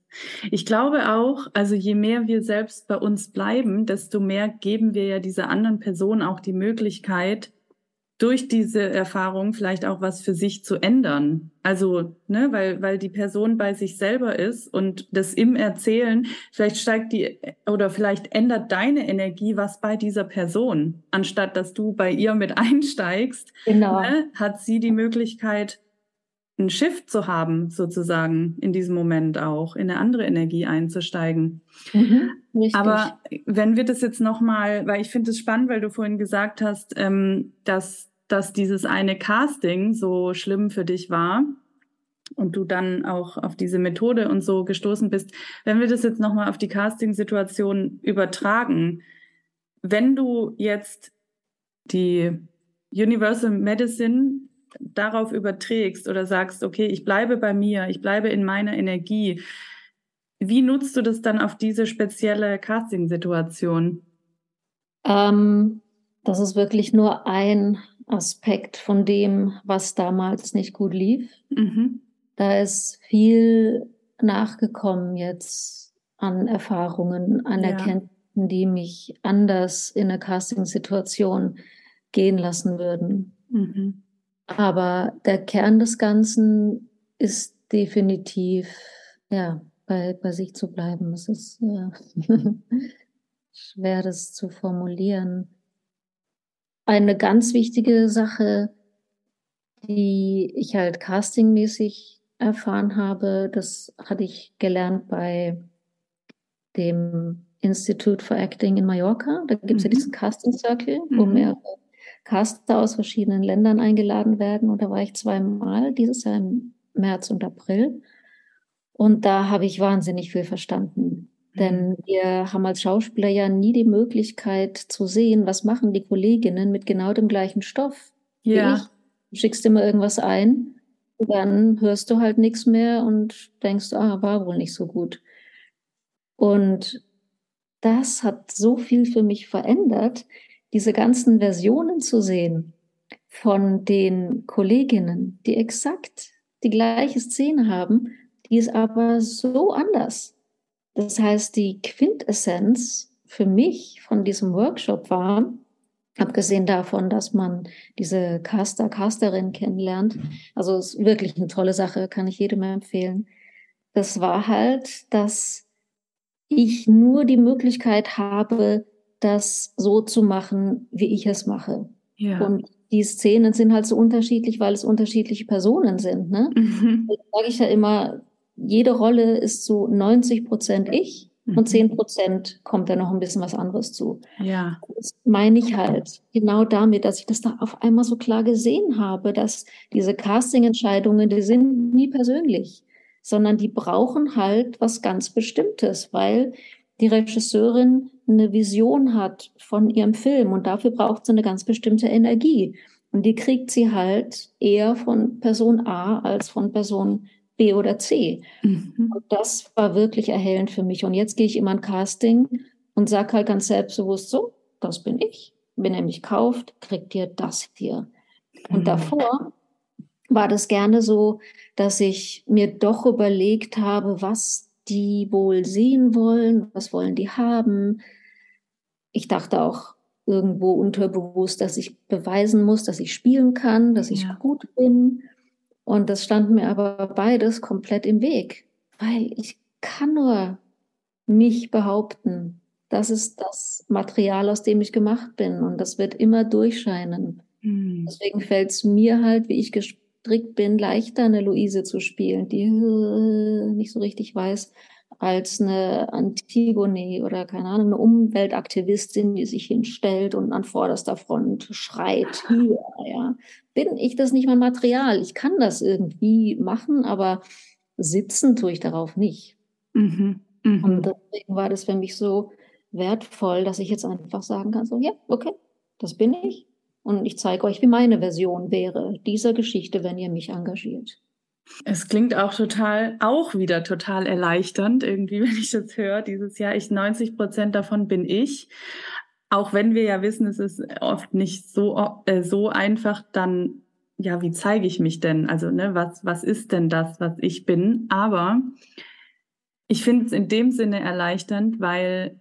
Ich glaube auch, also je mehr wir selbst bei uns bleiben, desto mehr geben wir ja dieser anderen Person auch die Möglichkeit, durch diese Erfahrung vielleicht auch was für sich zu ändern. Also, ne, weil, weil die Person bei sich selber ist und das im Erzählen, vielleicht steigt die oder vielleicht ändert deine Energie was bei dieser Person. Anstatt dass du bei ihr mit einsteigst, genau. ne, hat sie die Möglichkeit, einen Shift zu haben, sozusagen, in diesem Moment auch, in eine andere Energie einzusteigen. Mhm, Aber wenn wir das jetzt nochmal, weil ich finde es spannend, weil du vorhin gesagt hast, ähm, dass, dass dieses eine Casting so schlimm für dich war und du dann auch auf diese Methode und so gestoßen bist. Wenn wir das jetzt nochmal auf die Casting-Situation übertragen, wenn du jetzt die Universal Medicine darauf überträgst oder sagst, okay, ich bleibe bei mir, ich bleibe in meiner Energie, wie nutzt du das dann auf diese spezielle Casting-Situation? Ähm, das ist wirklich nur ein Aspekt von dem, was damals nicht gut lief. Mhm. Da ist viel nachgekommen jetzt an Erfahrungen, an ja. Erkenntnissen, die mich anders in eine Casting-Situation gehen lassen würden. Mhm. Aber der Kern des Ganzen ist definitiv, ja, bei, bei sich zu bleiben. Es ist ja, schwer, das zu formulieren. Eine ganz wichtige Sache, die ich halt castingmäßig erfahren habe, das hatte ich gelernt bei dem Institute for Acting in Mallorca. Da gibt es mhm. ja diesen Casting Circle, wo mhm. mehrere Caster aus verschiedenen Ländern eingeladen werden. Und da war ich zweimal, dieses Jahr im März und April. Und da habe ich wahnsinnig viel verstanden. Denn mhm. wir haben als Schauspieler ja nie die Möglichkeit zu sehen, was machen die Kolleginnen mit genau dem gleichen Stoff. Ja. Du schickst immer irgendwas ein, dann hörst du halt nichts mehr und denkst, ah, war wohl nicht so gut. Und das hat so viel für mich verändert, diese ganzen Versionen zu sehen von den Kolleginnen, die exakt die gleiche Szene haben, die ist aber so anders. Das heißt, die Quintessenz für mich von diesem Workshop war, abgesehen davon, dass man diese Caster, Casterin kennenlernt, also ist wirklich eine tolle Sache, kann ich jedem empfehlen. Das war halt, dass ich nur die Möglichkeit habe, das so zu machen, wie ich es mache. Ja. Und die Szenen sind halt so unterschiedlich, weil es unterschiedliche Personen sind. Ne? Mhm. sage ich ja immer, jede Rolle ist so 90 Prozent ich mhm. und 10 Prozent kommt da noch ein bisschen was anderes zu. Ja. Das meine ich halt genau damit, dass ich das da auf einmal so klar gesehen habe, dass diese Casting-Entscheidungen, die sind nie persönlich, sondern die brauchen halt was ganz Bestimmtes, weil die Regisseurin eine Vision hat von ihrem Film und dafür braucht sie eine ganz bestimmte Energie. Und die kriegt sie halt eher von Person A als von Person B oder C. Mhm. Und das war wirklich erhellend für mich. Und jetzt gehe ich immer ein Casting und sage halt ganz selbstbewusst so, das bin ich. Wenn er mich kauft, kriegt ihr das hier. Und mhm. davor war das gerne so, dass ich mir doch überlegt habe, was die wohl sehen wollen, was wollen die haben. Ich dachte auch irgendwo unterbewusst, dass ich beweisen muss, dass ich spielen kann, dass ich ja. gut bin. Und das stand mir aber beides komplett im Weg, weil ich kann nur mich behaupten. Das ist das Material, aus dem ich gemacht bin und das wird immer durchscheinen. Mhm. Deswegen fällt es mir halt, wie ich gestrickt bin, leichter eine Luise zu spielen, die äh, nicht so richtig weiß, als eine Antigone oder keine Ahnung, eine Umweltaktivistin, die sich hinstellt und an vorderster Front schreit, hier, ja. Bin ich das nicht mein Material? Ich kann das irgendwie machen, aber sitzen tue ich darauf nicht. Mhm. Mhm. Und deswegen war das für mich so wertvoll, dass ich jetzt einfach sagen kann, so, ja, okay, das bin ich. Und ich zeige euch, wie meine Version wäre dieser Geschichte, wenn ihr mich engagiert. Es klingt auch total, auch wieder total erleichternd, irgendwie, wenn ich das höre, dieses Jahr. Ich 90 Prozent davon bin ich. Auch wenn wir ja wissen, es ist oft nicht so, äh, so einfach, dann, ja, wie zeige ich mich denn? Also, ne, was, was ist denn das, was ich bin? Aber ich finde es in dem Sinne erleichternd, weil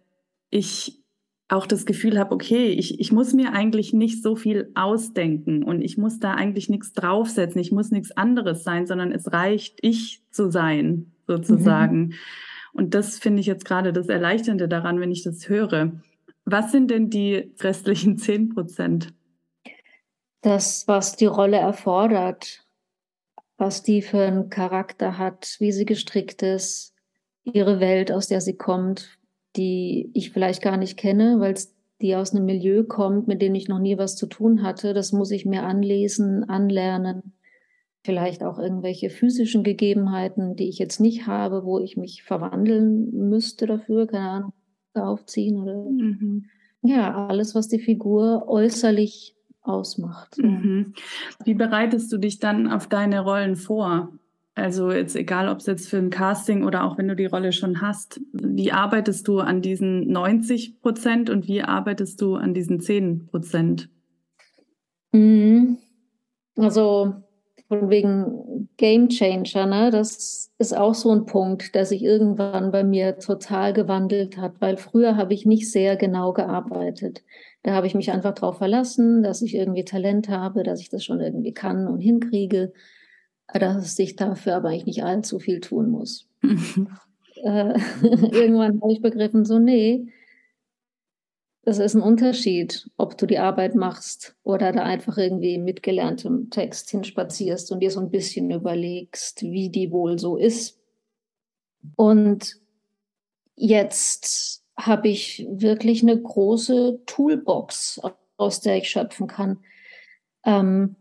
ich auch das Gefühl habe, okay, ich, ich muss mir eigentlich nicht so viel ausdenken und ich muss da eigentlich nichts draufsetzen, ich muss nichts anderes sein, sondern es reicht, ich zu sein, sozusagen. Mhm. Und das finde ich jetzt gerade das Erleichternde daran, wenn ich das höre. Was sind denn die restlichen 10 Prozent? Das, was die Rolle erfordert, was die für einen Charakter hat, wie sie gestrickt ist, ihre Welt, aus der sie kommt, die ich vielleicht gar nicht kenne, weil die aus einem Milieu kommt, mit dem ich noch nie was zu tun hatte. Das muss ich mir anlesen, anlernen. Vielleicht auch irgendwelche physischen Gegebenheiten, die ich jetzt nicht habe, wo ich mich verwandeln müsste dafür, keine Ahnung, aufziehen oder mhm. ja, alles, was die Figur äußerlich ausmacht. Mhm. Wie bereitest du dich dann auf deine Rollen vor? Also jetzt egal, ob es jetzt für ein Casting oder auch wenn du die Rolle schon hast, wie arbeitest du an diesen 90 Prozent und wie arbeitest du an diesen 10 Prozent? Mhm. Also von wegen Game Changer, ne? das ist auch so ein Punkt, der sich irgendwann bei mir total gewandelt hat, weil früher habe ich nicht sehr genau gearbeitet. Da habe ich mich einfach darauf verlassen, dass ich irgendwie Talent habe, dass ich das schon irgendwie kann und hinkriege dass ich dafür aber eigentlich nicht allzu viel tun muss. äh, irgendwann habe ich begriffen, so, nee, das ist ein Unterschied, ob du die Arbeit machst oder da einfach irgendwie mit gelerntem Text hinspazierst und dir so ein bisschen überlegst, wie die wohl so ist. Und jetzt habe ich wirklich eine große Toolbox, aus der ich schöpfen kann. Ähm,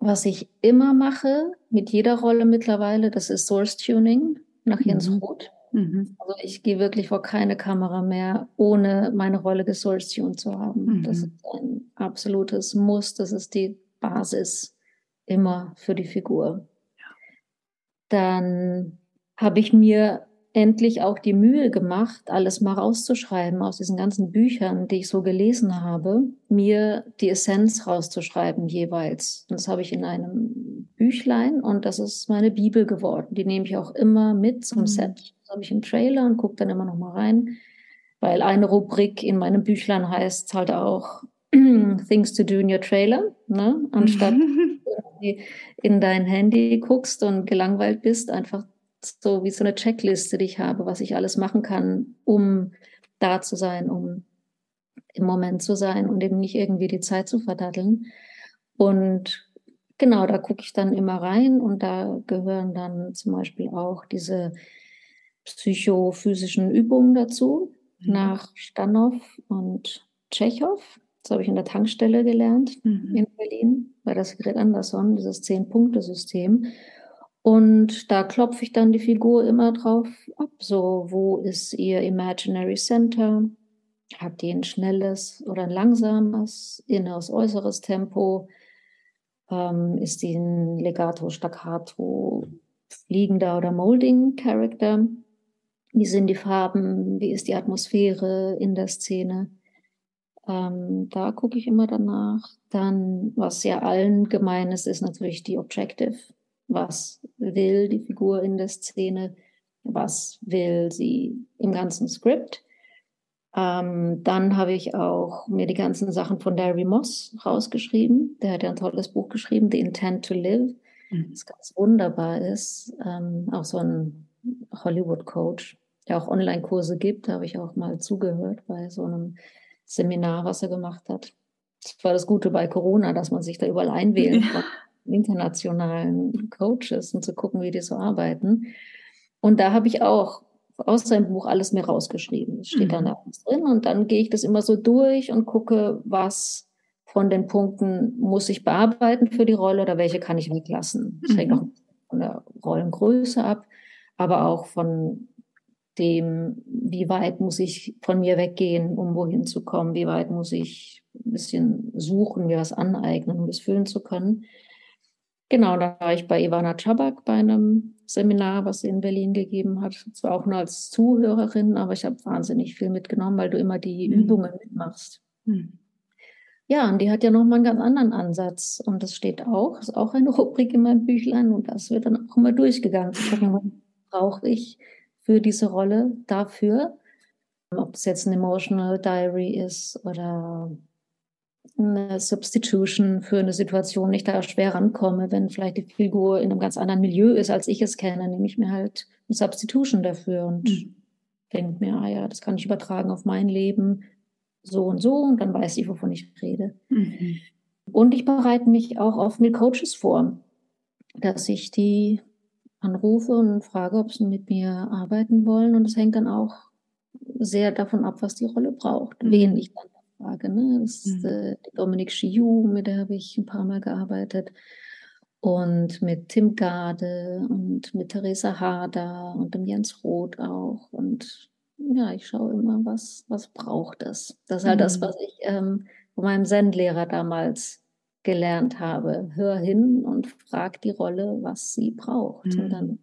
was ich immer mache, mit jeder Rolle mittlerweile, das ist Source Tuning nach Jens mhm. Roth. Mhm. Also ich gehe wirklich vor keine Kamera mehr, ohne meine Rolle gesource tuned zu haben. Mhm. Das ist ein absolutes Muss, das ist die Basis immer für die Figur. Dann habe ich mir endlich auch die Mühe gemacht, alles mal rauszuschreiben aus diesen ganzen Büchern, die ich so gelesen habe, mir die Essenz rauszuschreiben jeweils. Das habe ich in einem Büchlein und das ist meine Bibel geworden. Die nehme ich auch immer mit zum mhm. Set. Das habe ich im Trailer und gucke dann immer noch mal rein, weil eine Rubrik in meinem Büchlein heißt halt auch Things to do in your trailer, ne? anstatt mhm. in dein Handy guckst und gelangweilt bist, einfach so wie so eine Checkliste, die ich habe, was ich alles machen kann, um da zu sein, um im Moment zu sein und eben nicht irgendwie die Zeit zu verdatteln. Und genau, da gucke ich dann immer rein und da gehören dann zum Beispiel auch diese psychophysischen Übungen dazu, mhm. nach Stanow und Tschechow. Das habe ich in der Tankstelle gelernt mhm. in Berlin bei der Sigrid Anderson, dieses Zehn-Punkte-System. Und da klopfe ich dann die Figur immer drauf ab. So, wo ist ihr Imaginary Center? Hat die ein schnelles oder ein langsames, inneres, äußeres Tempo? Ähm, ist die ein Legato, Staccato, fliegender oder molding Character? Wie sind die Farben? Wie ist die Atmosphäre in der Szene? Ähm, da gucke ich immer danach. Dann, was ja allen gemein ist, ist natürlich die Objective was will die Figur in der Szene, was will sie im ganzen Skript. Ähm, dann habe ich auch mir die ganzen Sachen von Larry Moss rausgeschrieben. Der hat ja ein tolles Buch geschrieben, The Intent to Live, mhm. das ganz wunderbar ist. Ähm, auch so ein Hollywood-Coach, der auch Online-Kurse gibt. Da habe ich auch mal zugehört bei so einem Seminar, was er gemacht hat. Das war das Gute bei Corona, dass man sich da überall einwählen ja. konnte internationalen Coaches und zu gucken, wie die so arbeiten. Und da habe ich auch aus seinem Buch alles mir rausgeschrieben. Es steht mhm. dann da alles drin und dann gehe ich das immer so durch und gucke, was von den Punkten muss ich bearbeiten für die Rolle oder welche kann ich weglassen. Das mhm. hängt auch von der Rollengröße ab, aber auch von dem, wie weit muss ich von mir weggehen, um wohin zu kommen, wie weit muss ich ein bisschen suchen, mir was aneignen, um es füllen zu können. Genau, da war ich bei Ivana Czabak bei einem Seminar, was sie in Berlin gegeben hat. Zwar auch nur als Zuhörerin, aber ich habe wahnsinnig viel mitgenommen, weil du immer die mhm. Übungen mitmachst. Mhm. Ja, und die hat ja nochmal einen ganz anderen Ansatz. Und das steht auch, ist auch eine Rubrik in meinem Büchlein und das wird dann auch immer durchgegangen. Was brauche ich für diese Rolle dafür? ob es jetzt ein Emotional Diary ist oder eine Substitution für eine Situation, ich da schwer rankomme, wenn vielleicht die Figur in einem ganz anderen Milieu ist, als ich es kenne, nehme ich mir halt eine Substitution dafür und mhm. denke mir, ah ja, das kann ich übertragen auf mein Leben, so und so, und dann weiß ich, wovon ich rede. Mhm. Und ich bereite mich auch oft mit Coaches vor, dass ich die anrufe und frage, ob sie mit mir arbeiten wollen. Und es hängt dann auch sehr davon ab, was die Rolle braucht, mhm. wen ich dann frage. Ne? Das ist mhm. äh, die Dominique Chiu, mit der habe ich ein paar Mal gearbeitet. Und mit Tim Gade und mit Theresa Harder und dem Jens Roth auch. Und ja, ich schaue immer, was, was braucht es. Das ist halt mhm. das, was ich ähm, von meinem Zen-Lehrer damals gelernt habe. Hör hin und frag die Rolle, was sie braucht. Mhm. Und dann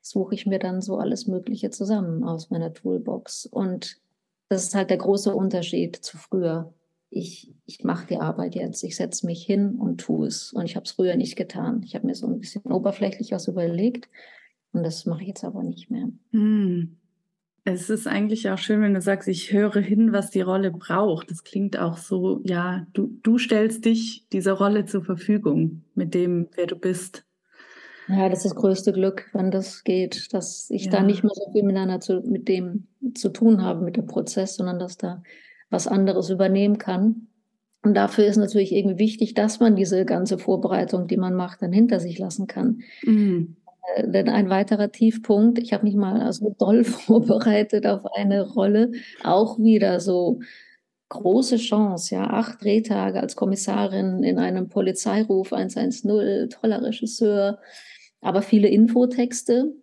suche ich mir dann so alles Mögliche zusammen aus meiner Toolbox. Und das ist halt der große Unterschied zu früher. Ich, ich mache die Arbeit jetzt, ich setze mich hin und tue es. Und ich habe es früher nicht getan. Ich habe mir so ein bisschen oberflächlich was überlegt und das mache ich jetzt aber nicht mehr. Mhm. Es ist eigentlich auch schön, wenn du sagst, ich höre hin, was die Rolle braucht. Das klingt auch so, ja, du, du stellst dich dieser Rolle zur Verfügung mit dem, wer du bist. Ja, das ist das größte Glück, wenn das geht, dass ich ja. da nicht mehr so viel miteinander zu, mit dem zu tun habe, mit dem Prozess, sondern dass da was anderes übernehmen kann. Und dafür ist natürlich irgendwie wichtig, dass man diese ganze Vorbereitung, die man macht, dann hinter sich lassen kann. Mhm. Äh, denn ein weiterer Tiefpunkt, ich habe mich mal so doll vorbereitet auf eine Rolle, auch wieder so große Chance, ja, acht Drehtage als Kommissarin in einem Polizeiruf 110, toller Regisseur, aber viele Infotexte.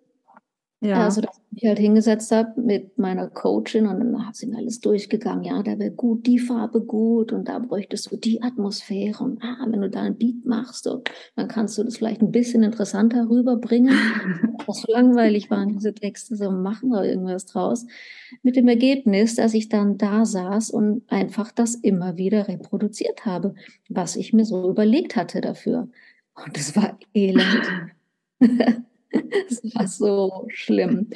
Ja. Also, ich mich halt hingesetzt habe mit meiner Coachin und dann mir alles durchgegangen. Ja, da wäre gut die Farbe gut und da bräuchtest du die Atmosphäre und ah, wenn du da ein Beat machst, so, dann kannst du das vielleicht ein bisschen interessanter rüberbringen. Was so langweilig waren diese Texte, so machen wir irgendwas draus. Mit dem Ergebnis, dass ich dann da saß und einfach das immer wieder reproduziert habe, was ich mir so überlegt hatte dafür. Und es war elend. das war so schlimm.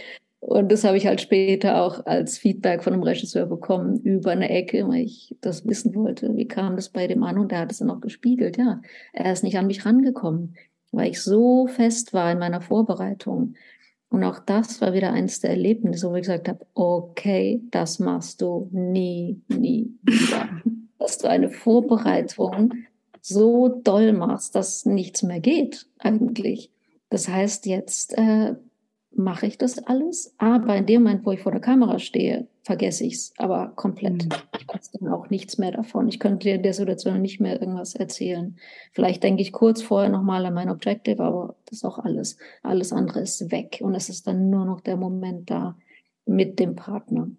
Und das habe ich halt später auch als Feedback von einem Regisseur bekommen über eine Ecke, weil ich das wissen wollte. Wie kam das bei dem an? Und der hat es dann auch gespiegelt. Ja, er ist nicht an mich rangekommen, weil ich so fest war in meiner Vorbereitung. Und auch das war wieder eines der Erlebnisse, wo ich gesagt habe, okay, das machst du nie, nie wieder. Dass du eine Vorbereitung so doll machst, dass nichts mehr geht eigentlich. Das heißt, jetzt äh, mache ich das alles, aber in dem Moment, wo ich vor der Kamera stehe, vergesse ich es aber komplett. Mhm. Ich weiß dann auch nichts mehr davon. Ich könnte dir in der Situation nicht mehr irgendwas erzählen. Vielleicht denke ich kurz vorher nochmal an mein Objective, aber das ist auch alles. Alles andere ist weg und es ist dann nur noch der Moment da mit dem Partner.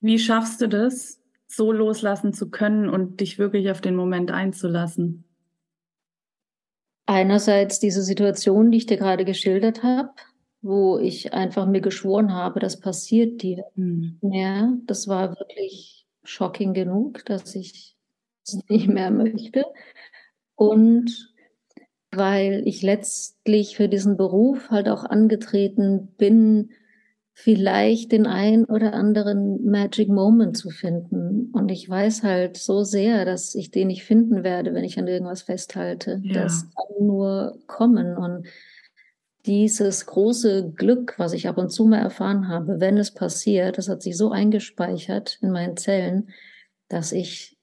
Wie schaffst du das, so loslassen zu können und dich wirklich auf den Moment einzulassen? Einerseits diese Situation, die ich dir gerade geschildert habe, wo ich einfach mir geschworen habe, das passiert dir. Mhm. Ja, das war wirklich shocking genug, dass ich es nicht mehr möchte. Und weil ich letztlich für diesen Beruf halt auch angetreten bin, vielleicht den ein oder anderen Magic Moment zu finden. Und ich weiß halt so sehr, dass ich den nicht finden werde, wenn ich an irgendwas festhalte. Ja. Das kann nur kommen. Und dieses große Glück, was ich ab und zu mal erfahren habe, wenn es passiert, das hat sich so eingespeichert in meinen Zellen, dass ich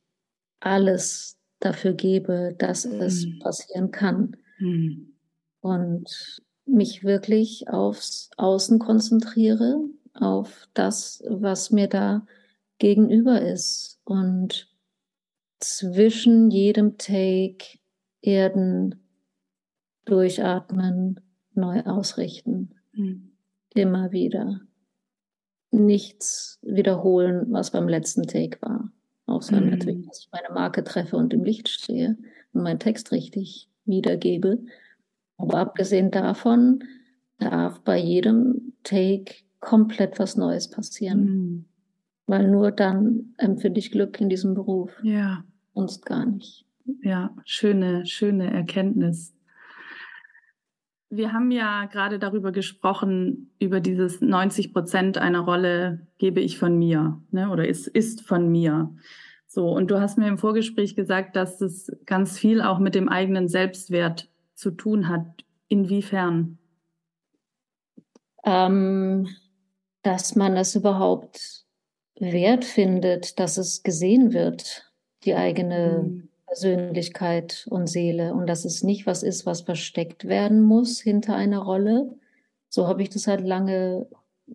alles dafür gebe, dass mhm. es passieren kann. Mhm. Und mich wirklich aufs Außen konzentriere, auf das, was mir da gegenüber ist. Und zwischen jedem Take erden, durchatmen, neu ausrichten. Mhm. Immer wieder. Nichts wiederholen, was beim letzten Take war. Außer mhm. natürlich, dass ich meine Marke treffe und im Licht stehe und meinen Text richtig wiedergebe. Aber abgesehen davon darf bei jedem Take komplett was Neues passieren. Mhm. Weil nur dann empfinde ich Glück in diesem Beruf. Ja. Sonst gar nicht. Ja, schöne, schöne Erkenntnis. Wir haben ja gerade darüber gesprochen, über dieses 90 Prozent einer Rolle gebe ich von mir ne, oder ist, ist von mir. So, und du hast mir im Vorgespräch gesagt, dass es ganz viel auch mit dem eigenen Selbstwert zu tun hat. Inwiefern? Ähm, dass man es überhaupt wert findet, dass es gesehen wird, die eigene mhm. Persönlichkeit und Seele und dass es nicht was ist, was versteckt werden muss hinter einer Rolle. So habe ich das halt lange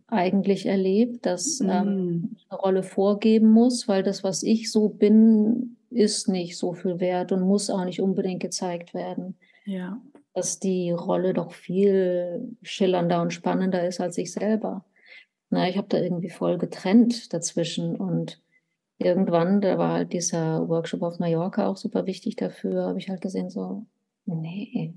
eigentlich erlebt, dass ähm, mhm. ähm, eine Rolle vorgeben muss, weil das, was ich so bin, ist nicht so viel wert und muss auch nicht unbedingt gezeigt werden. Ja. Dass die Rolle doch viel schillernder und spannender ist als ich selber. Na, ich habe da irgendwie voll getrennt dazwischen und irgendwann, da war halt dieser Workshop auf Mallorca auch super wichtig dafür, habe ich halt gesehen, so, nee,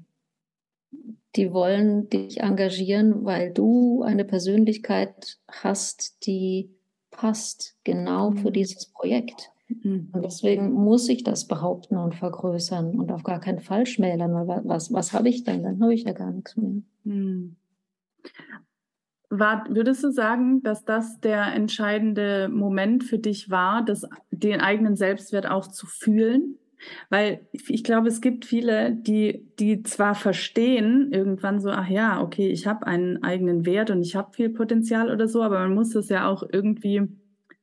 die wollen dich engagieren, weil du eine Persönlichkeit hast, die passt genau für mhm. dieses Projekt. Mhm. Und deswegen muss ich das behaupten und vergrößern und auf gar keinen Fall schmälern, weil was, was habe ich dann? Dann habe ich ja gar nichts mehr. War, würdest du sagen, dass das der entscheidende Moment für dich war, das, den eigenen Selbstwert auch zu fühlen? Weil ich glaube, es gibt viele, die, die zwar verstehen irgendwann so, ach ja, okay, ich habe einen eigenen Wert und ich habe viel Potenzial oder so, aber man muss es ja auch irgendwie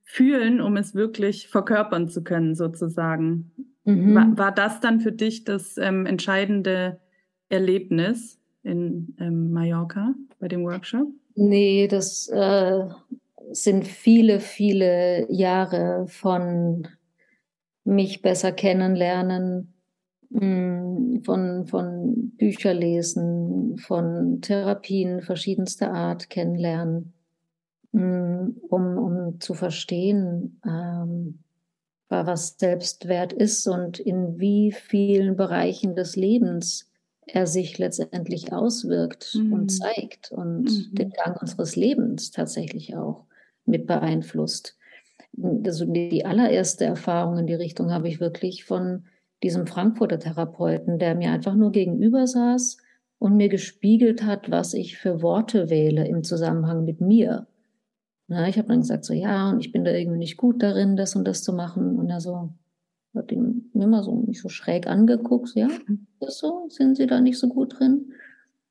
fühlen, um es wirklich verkörpern zu können, sozusagen. Mhm. War, war, das dann für dich das ähm, entscheidende Erlebnis in ähm, Mallorca bei dem Workshop? Nee, das äh, sind viele, viele Jahre von mich besser kennenlernen, hm, von, von Bücher lesen, von Therapien verschiedenster Art kennenlernen, hm, um, um zu verstehen, ähm, was Selbstwert ist und in wie vielen Bereichen des Lebens er sich letztendlich auswirkt mhm. und zeigt und mhm. den Gang unseres Lebens tatsächlich auch mit beeinflusst. Also die allererste Erfahrung in die Richtung habe ich wirklich von diesem Frankfurter Therapeuten, der mir einfach nur gegenüber saß und mir gespiegelt hat, was ich für Worte wähle im Zusammenhang mit mir. Na, ich habe dann gesagt, so ja, und ich bin da irgendwie nicht gut darin, das und das zu machen. Und er so, hat ihn immer so mich so schräg angeguckt, ja, ist so, sind Sie da nicht so gut drin?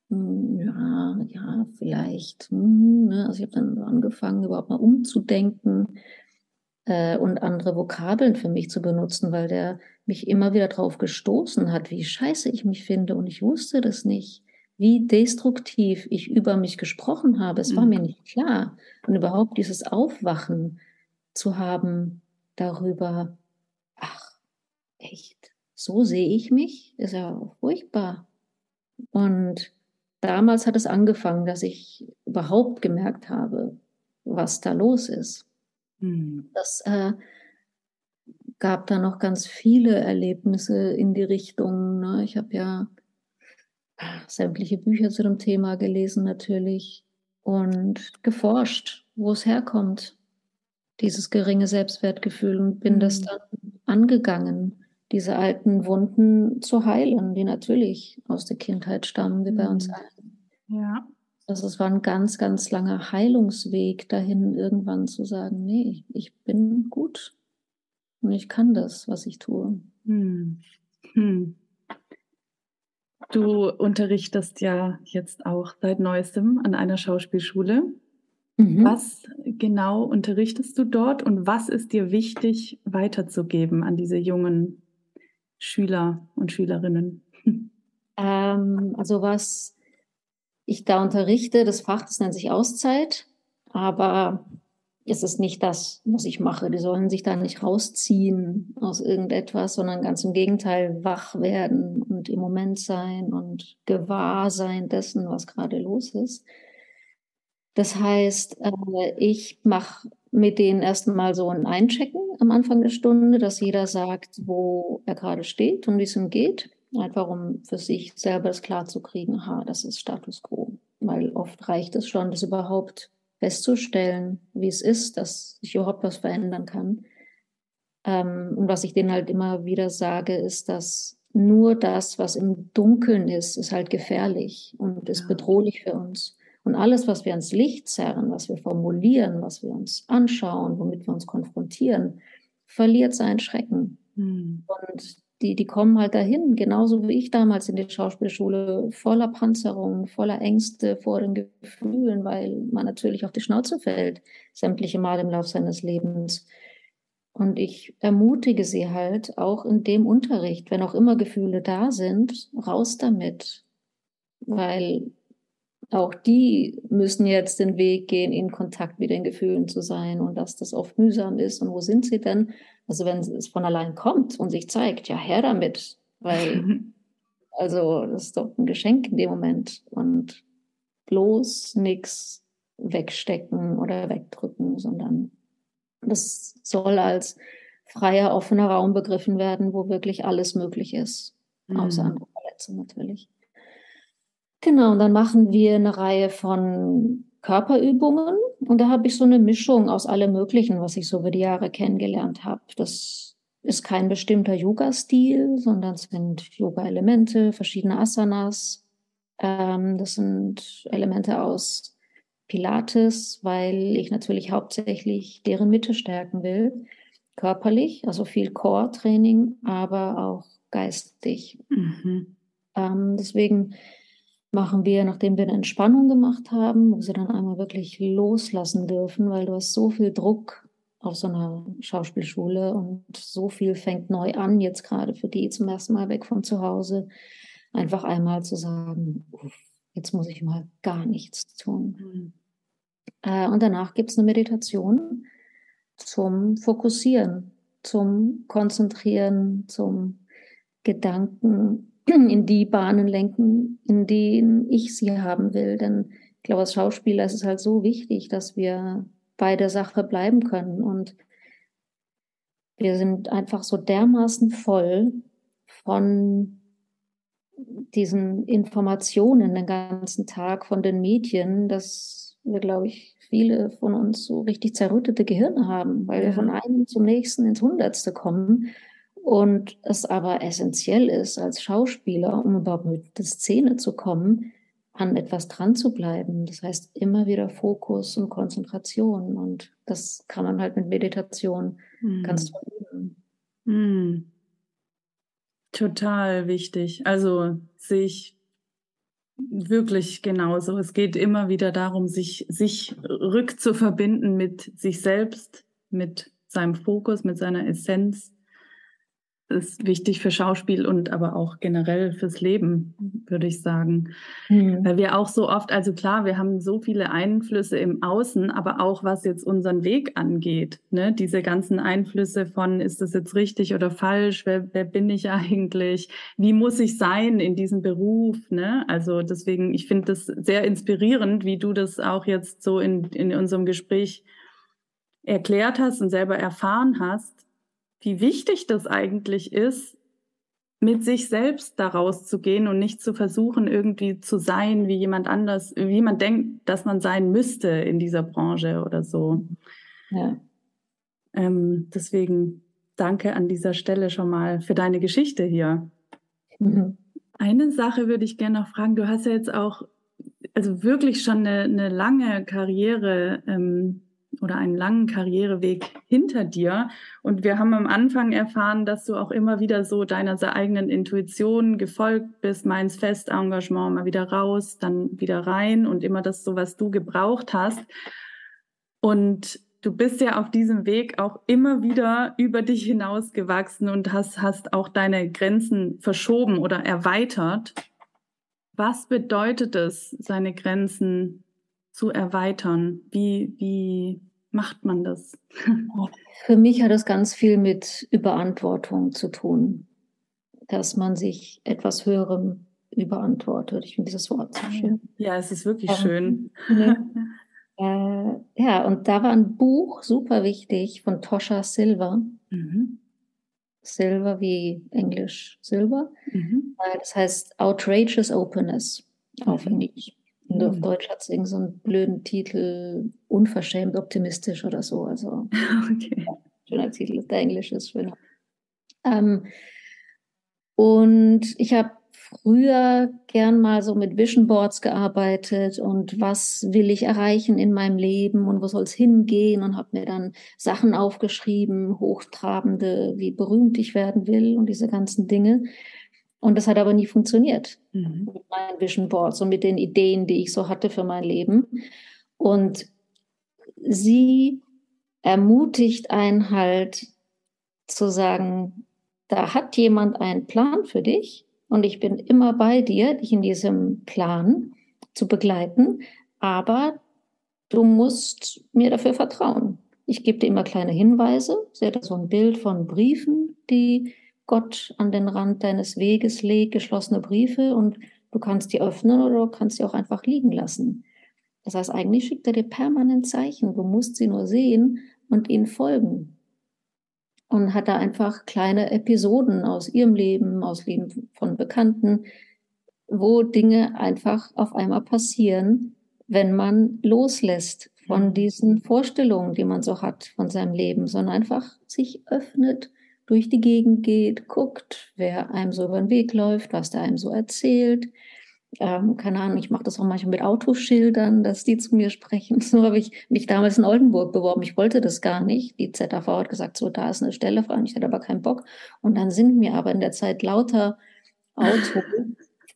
Hm, ja, ja, vielleicht. Hm, ne? Also ich habe dann angefangen, überhaupt mal umzudenken äh, und andere Vokabeln für mich zu benutzen, weil der mich immer wieder darauf gestoßen hat, wie scheiße ich mich finde und ich wusste das nicht, wie destruktiv ich über mich gesprochen habe. Es war mhm. mir nicht klar. Und überhaupt dieses Aufwachen zu haben darüber, echt, so sehe ich mich, ist ja furchtbar. Und damals hat es angefangen, dass ich überhaupt gemerkt habe, was da los ist. Mhm. Das äh, gab da noch ganz viele Erlebnisse in die Richtung. Ne? Ich habe ja sämtliche Bücher zu dem Thema gelesen natürlich und geforscht, wo es herkommt, dieses geringe Selbstwertgefühl und bin mhm. das dann angegangen, diese alten Wunden zu heilen, die natürlich aus der Kindheit stammen, wie bei uns mhm. allen. Ja. Also es war ein ganz, ganz langer Heilungsweg dahin, irgendwann zu sagen, nee, ich bin gut und ich kann das, was ich tue. Hm. Hm. Du unterrichtest ja jetzt auch seit neuestem an einer Schauspielschule. Mhm. Was genau unterrichtest du dort und was ist dir wichtig weiterzugeben an diese jungen Schüler und Schülerinnen? Ähm, also was ich da unterrichte, das Fach, das nennt sich Auszeit, aber es ist nicht das, was ich mache. Die sollen sich da nicht rausziehen aus irgendetwas, sondern ganz im Gegenteil wach werden und im Moment sein und gewahr sein dessen, was gerade los ist. Das heißt, äh, ich mache mit denen erstmal so ein Einchecken am Anfang der Stunde, dass jeder sagt, wo er gerade steht und wie es ihm geht. Einfach um für sich selber das klar zu kriegen, aha, das ist Status quo. Weil oft reicht es schon, das überhaupt festzustellen, wie es ist, dass sich überhaupt was verändern kann. Ähm, und was ich denen halt immer wieder sage, ist, dass nur das, was im Dunkeln ist, ist halt gefährlich und ist bedrohlich für uns. Und alles, was wir ans Licht zerren, was wir formulieren, was wir uns anschauen, womit wir uns konfrontieren, verliert seinen Schrecken. Mhm. Und die, die kommen halt dahin, genauso wie ich damals in die Schauspielschule, voller Panzerung, voller Ängste vor den Gefühlen, weil man natürlich auf die Schnauze fällt, sämtliche Mal im Lauf seines Lebens. Und ich ermutige sie halt auch in dem Unterricht, wenn auch immer Gefühle da sind, raus damit. Weil auch die müssen jetzt den Weg gehen, in Kontakt mit den Gefühlen zu sein und dass das oft mühsam ist. Und wo sind sie denn? Also wenn es von allein kommt und sich zeigt, ja, her damit. Weil, also das ist doch ein Geschenk in dem Moment. Und bloß nichts wegstecken oder wegdrücken, sondern das soll als freier, offener Raum begriffen werden, wo wirklich alles möglich ist. Mhm. Außer andere Verletzungen natürlich. Genau, und dann machen wir eine Reihe von Körperübungen. Und da habe ich so eine Mischung aus allem Möglichen, was ich so über die Jahre kennengelernt habe. Das ist kein bestimmter Yoga-Stil, sondern es sind Yoga-Elemente, verschiedene Asanas. Ähm, das sind Elemente aus Pilates, weil ich natürlich hauptsächlich deren Mitte stärken will. Körperlich, also viel Core-Training, aber auch geistig. Mhm. Ähm, deswegen machen wir, nachdem wir eine Entspannung gemacht haben, wo sie dann einmal wirklich loslassen dürfen, weil du hast so viel Druck auf so einer Schauspielschule und so viel fängt neu an, jetzt gerade für die zum ersten Mal weg von zu Hause, einfach einmal zu sagen, jetzt muss ich mal gar nichts tun. Mhm. Äh, und danach gibt es eine Meditation zum Fokussieren, zum Konzentrieren, zum Gedanken in die Bahnen lenken, in denen ich sie haben will. Denn ich glaube, als Schauspieler ist es halt so wichtig, dass wir bei der Sache bleiben können. Und wir sind einfach so dermaßen voll von diesen Informationen den ganzen Tag, von den Medien, dass wir, glaube ich, viele von uns so richtig zerrüttete Gehirne haben, weil wir von einem zum nächsten ins Hundertste kommen. Und es aber essentiell ist, als Schauspieler, um überhaupt mit der Szene zu kommen, an etwas dran zu bleiben. Das heißt, immer wieder Fokus und Konzentration. Und das kann man halt mit Meditation mhm. ganz toll üben. Mhm. Total wichtig. Also sich wirklich genauso. Es geht immer wieder darum, sich, sich rückzuverbinden mit sich selbst, mit seinem Fokus, mit seiner Essenz ist wichtig für Schauspiel und aber auch generell fürs Leben, würde ich sagen. Mhm. Weil wir auch so oft, also klar, wir haben so viele Einflüsse im Außen, aber auch was jetzt unseren Weg angeht. Ne? Diese ganzen Einflüsse von, ist das jetzt richtig oder falsch? Wer, wer bin ich eigentlich? Wie muss ich sein in diesem Beruf? Ne? Also deswegen, ich finde das sehr inspirierend, wie du das auch jetzt so in, in unserem Gespräch erklärt hast und selber erfahren hast wie wichtig das eigentlich ist, mit sich selbst daraus zu gehen und nicht zu versuchen, irgendwie zu sein wie jemand anders, wie jemand denkt, dass man sein müsste in dieser Branche oder so. Ja. Ähm, deswegen danke an dieser Stelle schon mal für deine Geschichte hier. Mhm. Eine Sache würde ich gerne noch fragen. Du hast ja jetzt auch, also wirklich schon eine, eine lange Karriere ähm, oder einen langen Karriereweg hinter dir. Und wir haben am Anfang erfahren, dass du auch immer wieder so deiner eigenen Intuition gefolgt bist, meins fest, Engagement, mal wieder raus, dann wieder rein und immer das so, was du gebraucht hast. Und du bist ja auf diesem Weg auch immer wieder über dich hinausgewachsen und hast, hast auch deine Grenzen verschoben oder erweitert. Was bedeutet es, seine Grenzen zu erweitern? Wie, wie macht man das? Für mich hat es ganz viel mit Überantwortung zu tun, dass man sich etwas Höherem überantwortet. Ich finde dieses Wort so schön. Ja, es ist wirklich ähm, schön. äh, ja, und da war ein Buch super wichtig von Tosha Silver. Mhm. Silver wie Englisch Silber. Mhm. Äh, das heißt Outrageous Openness auf mhm. Englisch. Und auf. Deutsch hat es irgendeinen so einen blöden Titel, unverschämt optimistisch oder so. Also okay. schöner Titel, der Englisch ist schöner. Ähm, Und ich habe früher gern mal so mit Vision Boards gearbeitet und was will ich erreichen in meinem Leben und wo soll es hingehen und habe mir dann Sachen aufgeschrieben, hochtrabende, wie berühmt ich werden will und diese ganzen Dinge. Und das hat aber nie funktioniert mhm. mit meinen Vision Boards und mit den Ideen, die ich so hatte für mein Leben. Und sie ermutigt einen halt zu sagen, da hat jemand einen Plan für dich und ich bin immer bei dir, dich in diesem Plan zu begleiten, aber du musst mir dafür vertrauen. Ich gebe dir immer kleine Hinweise. Sie hat so ein Bild von Briefen, die Gott an den Rand deines Weges legt, geschlossene Briefe und du kannst die öffnen oder du kannst sie auch einfach liegen lassen. Das heißt, eigentlich schickt er dir permanent Zeichen. Du musst sie nur sehen und ihnen folgen. Und hat da einfach kleine Episoden aus ihrem Leben, aus Leben von Bekannten, wo Dinge einfach auf einmal passieren, wenn man loslässt von mhm. diesen Vorstellungen, die man so hat von seinem Leben, sondern einfach sich öffnet, durch die Gegend geht, guckt, wer einem so über den Weg läuft, was der einem so erzählt, ähm, keine Ahnung, ich mache das auch manchmal mit Autoschildern, dass die zu mir sprechen. So habe ich mich damals in Oldenburg beworben. Ich wollte das gar nicht. Die ZAV hat gesagt, so, da ist eine Stelle frei. Ich hatte aber keinen Bock. Und dann sind mir aber in der Zeit lauter Autos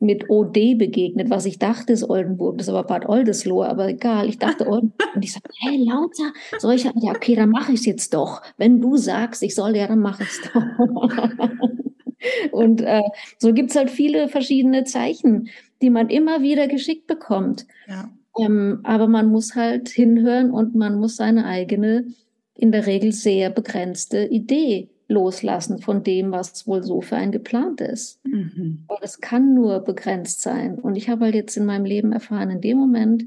mit OD begegnet, was ich dachte ist Oldenburg, das ist aber Bad Oldesloe, aber egal, ich dachte Oldenburg. Und ich sagte, hey, lauter, solche, ja, okay, dann mache ich es jetzt doch. Wenn du sagst, ich soll, ja, dann mache ich es doch. Und äh, so gibt es halt viele verschiedene Zeichen, die man immer wieder geschickt bekommt. Ja. Ähm, aber man muss halt hinhören und man muss seine eigene, in der Regel sehr begrenzte Idee loslassen von dem, was wohl so für ein geplant ist. Mhm. Aber es kann nur begrenzt sein. Und ich habe halt jetzt in meinem Leben erfahren, in dem Moment,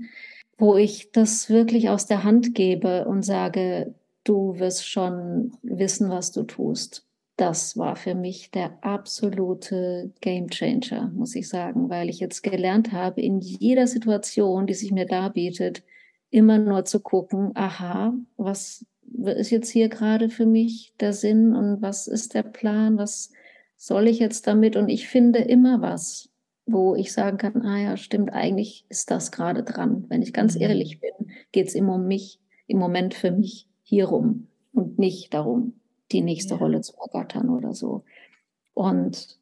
wo ich das wirklich aus der Hand gebe und sage, du wirst schon wissen, was du tust das war für mich der absolute Game Changer, muss ich sagen, weil ich jetzt gelernt habe, in jeder Situation, die sich mir darbietet, immer nur zu gucken, aha, was ist jetzt hier gerade für mich der Sinn und was ist der Plan, was soll ich jetzt damit? Und ich finde immer was, wo ich sagen kann, ah ja, stimmt, eigentlich ist das gerade dran. Wenn ich ganz mhm. ehrlich bin, geht es immer um mich, im Moment für mich hierum und nicht darum, die nächste ja. Rolle zu ergattern oder so. Und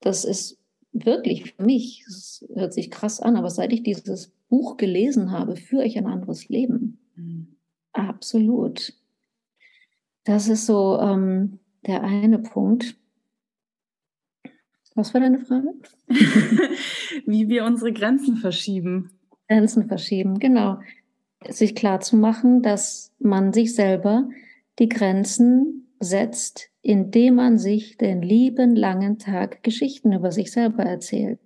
das ist wirklich für mich, es hört sich krass an, aber seit ich dieses Buch gelesen habe, führe ich ein anderes Leben. Mhm. Absolut. Das ist so ähm, der eine Punkt. Was war deine Frage? Wie wir unsere Grenzen verschieben. Grenzen verschieben, genau. Sich klar zu machen, dass man sich selber die Grenzen setzt, indem man sich den lieben langen Tag Geschichten über sich selber erzählt.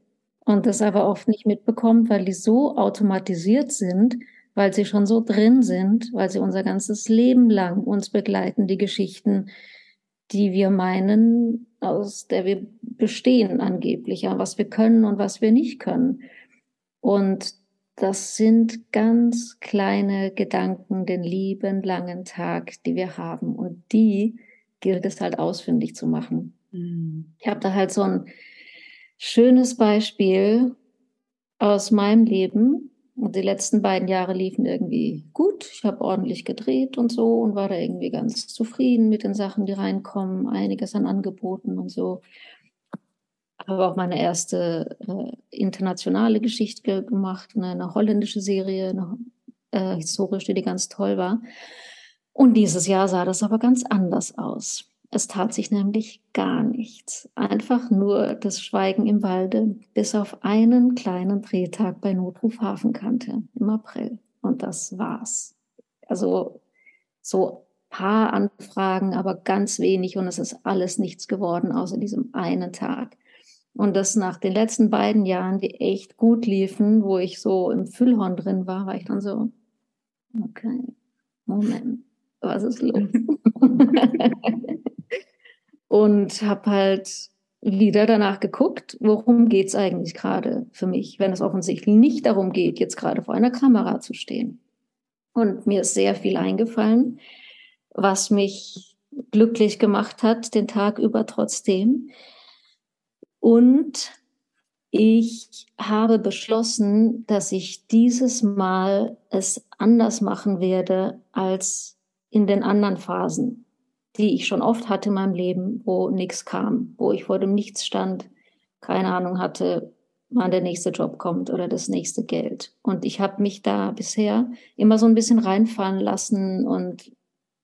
Und das aber oft nicht mitbekommt, weil die so automatisiert sind, weil sie schon so drin sind, weil sie unser ganzes Leben lang uns begleiten, die Geschichten, die wir meinen, aus der wir bestehen angeblich, ja, was wir können und was wir nicht können. Und das sind ganz kleine Gedanken, den lieben langen Tag, die wir haben. Und die gilt es halt ausfindig zu machen. Mhm. Ich habe da halt so ein schönes Beispiel aus meinem Leben. Und die letzten beiden Jahre liefen irgendwie gut. Ich habe ordentlich gedreht und so und war da irgendwie ganz zufrieden mit den Sachen, die reinkommen. Einiges an Angeboten und so. Habe auch meine erste äh, internationale Geschichte gemacht, eine, eine holländische Serie, eine äh, historische, die ganz toll war. Und dieses Jahr sah das aber ganz anders aus. Es tat sich nämlich gar nichts. Einfach nur das Schweigen im Walde, bis auf einen kleinen Drehtag bei Notruf Hafenkante im April. Und das war's. Also so paar Anfragen, aber ganz wenig und es ist alles nichts geworden außer diesem einen Tag. Und das nach den letzten beiden Jahren, die echt gut liefen, wo ich so im Füllhorn drin war, war ich dann so, okay, Moment was ist los? und habe halt wieder danach geguckt, worum geht es eigentlich gerade für mich, wenn es offensichtlich nicht darum geht, jetzt gerade vor einer Kamera zu stehen. Und mir ist sehr viel eingefallen, was mich glücklich gemacht hat, den Tag über trotzdem. Und ich habe beschlossen, dass ich dieses Mal es anders machen werde als in den anderen Phasen, die ich schon oft hatte in meinem Leben, wo nichts kam, wo ich vor dem Nichts stand, keine Ahnung hatte, wann der nächste Job kommt oder das nächste Geld. Und ich habe mich da bisher immer so ein bisschen reinfallen lassen und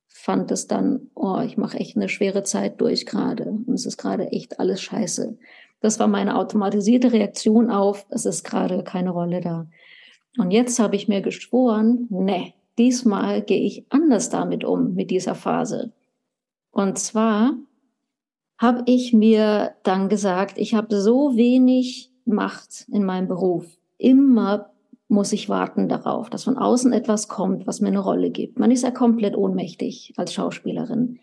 fand es dann, oh, ich mache echt eine schwere Zeit durch gerade und es ist gerade echt alles scheiße. Das war meine automatisierte Reaktion auf, es ist gerade keine Rolle da. Und jetzt habe ich mir geschworen, nee, diesmal gehe ich anders damit um, mit dieser Phase. Und zwar habe ich mir dann gesagt, ich habe so wenig Macht in meinem Beruf. Immer muss ich warten darauf, dass von außen etwas kommt, was mir eine Rolle gibt. Man ist ja komplett ohnmächtig als Schauspielerin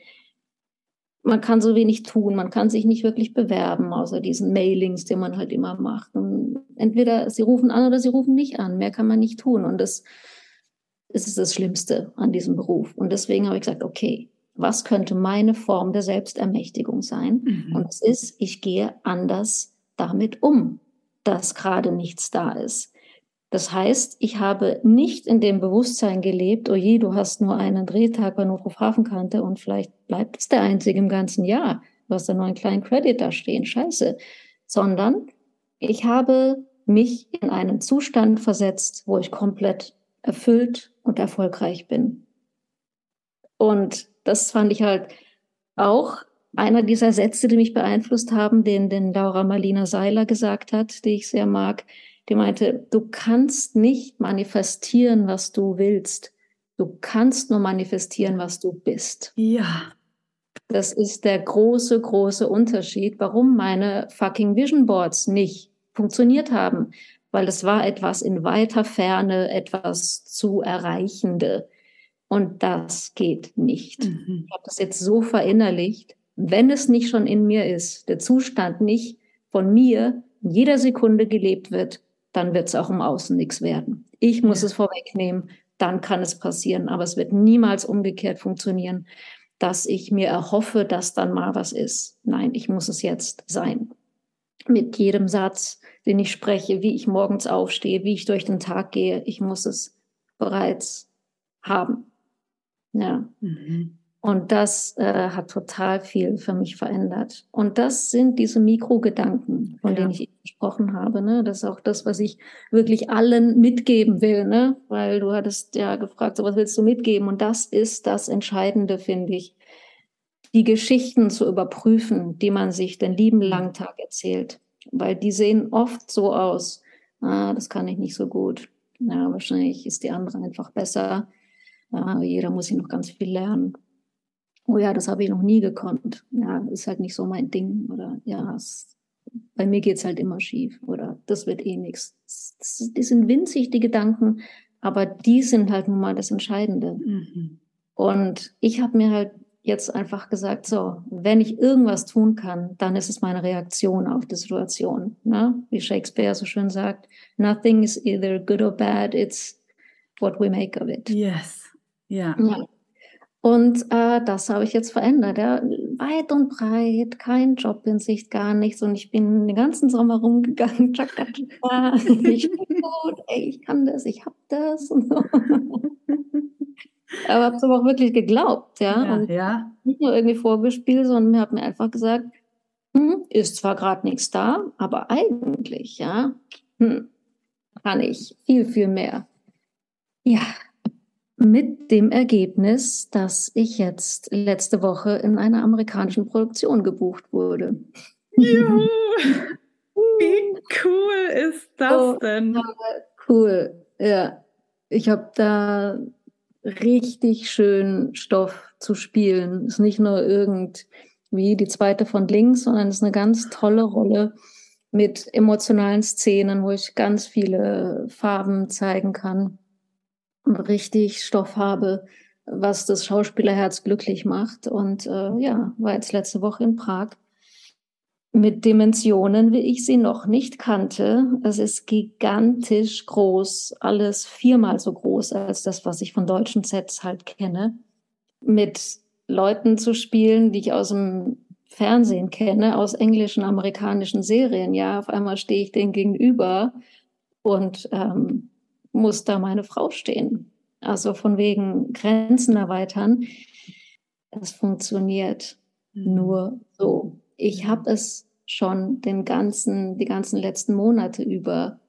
man kann so wenig tun, man kann sich nicht wirklich bewerben, außer diesen Mailings, die man halt immer macht. Und entweder sie rufen an oder sie rufen nicht an. Mehr kann man nicht tun. Und das ist das Schlimmste an diesem Beruf. Und deswegen habe ich gesagt, okay, was könnte meine Form der Selbstermächtigung sein? Mhm. Und es ist, ich gehe anders damit um, dass gerade nichts da ist. Das heißt, ich habe nicht in dem Bewusstsein gelebt, oh je, du hast nur einen Drehtag bei Notruf Hafenkante und vielleicht bleibt es der einzige im ganzen Jahr. Du hast da nur einen kleinen Credit da stehen, scheiße. Sondern ich habe mich in einen Zustand versetzt, wo ich komplett erfüllt und erfolgreich bin. Und das fand ich halt auch einer dieser Sätze, die mich beeinflusst haben, den, den Laura Marlina Seiler gesagt hat, die ich sehr mag die meinte, du kannst nicht manifestieren, was du willst. Du kannst nur manifestieren, was du bist. Ja. Das ist der große, große Unterschied, warum meine fucking Vision Boards nicht funktioniert haben. Weil es war etwas in weiter Ferne, etwas zu Erreichende. Und das geht nicht. Mhm. Ich habe das jetzt so verinnerlicht. Wenn es nicht schon in mir ist, der Zustand nicht von mir in jeder Sekunde gelebt wird, dann wird es auch im Außen nichts werden. Ich muss ja. es vorwegnehmen, dann kann es passieren, aber es wird niemals umgekehrt funktionieren, dass ich mir erhoffe, dass dann mal was ist. Nein, ich muss es jetzt sein. Mit jedem Satz, den ich spreche, wie ich morgens aufstehe, wie ich durch den Tag gehe, ich muss es bereits haben. Ja. Mhm. Und das äh, hat total viel für mich verändert. Und das sind diese Mikrogedanken, von ja. denen ich gesprochen habe. Ne? Das ist auch das, was ich wirklich allen mitgeben will. Ne? Weil du hattest ja gefragt, so was willst du mitgeben? Und das ist das Entscheidende, finde ich. Die Geschichten zu überprüfen, die man sich den lieben mhm. langen Tag erzählt. Weil die sehen oft so aus. Ah, das kann ich nicht so gut. Ja, wahrscheinlich ist die andere einfach besser. Ah, jeder muss hier noch ganz viel lernen oh ja, das habe ich noch nie gekonnt. Ja, ist halt nicht so mein Ding. Oder ja, es, bei mir geht es halt immer schief. Oder das wird eh nichts. Die sind winzig, die Gedanken, aber die sind halt nun mal das Entscheidende. Mhm. Und ich habe mir halt jetzt einfach gesagt, so, wenn ich irgendwas tun kann, dann ist es meine Reaktion auf die Situation. Ne? Wie Shakespeare so schön sagt, nothing is either good or bad, it's what we make of it. Yes. Ja. ja. Und äh, das habe ich jetzt verändert. Ja. Weit und breit, kein Job in Sicht, gar nichts. Und ich bin den ganzen Sommer rumgegangen. Tschakka, tschakka. Ich bin gut, ey, ich kann das, ich habe das. Und so. aber habe es aber auch wirklich geglaubt, ja. ja, und ja. Nicht nur irgendwie vorgespielt, sondern habe mir einfach gesagt, hm, ist zwar gerade nichts da, aber eigentlich, ja, hm, kann ich viel, viel mehr. Ja, mit dem Ergebnis, dass ich jetzt letzte Woche in einer amerikanischen Produktion gebucht wurde. Juhu. Wie cool ist das oh, denn? Cool, ja. Ich habe da richtig schön Stoff zu spielen. Ist nicht nur irgendwie die zweite von links, sondern ist eine ganz tolle Rolle mit emotionalen Szenen, wo ich ganz viele Farben zeigen kann richtig Stoff habe, was das Schauspielerherz glücklich macht. Und äh, ja, war jetzt letzte Woche in Prag mit Dimensionen, wie ich sie noch nicht kannte. Es ist gigantisch groß, alles viermal so groß als das, was ich von deutschen Sets halt kenne. Mit Leuten zu spielen, die ich aus dem Fernsehen kenne, aus englischen, amerikanischen Serien. Ja, auf einmal stehe ich denen gegenüber und ähm, muss da meine Frau stehen. Also von wegen Grenzen erweitern. Das funktioniert mhm. nur so. Ich habe es schon den ganzen, die ganzen letzten Monate über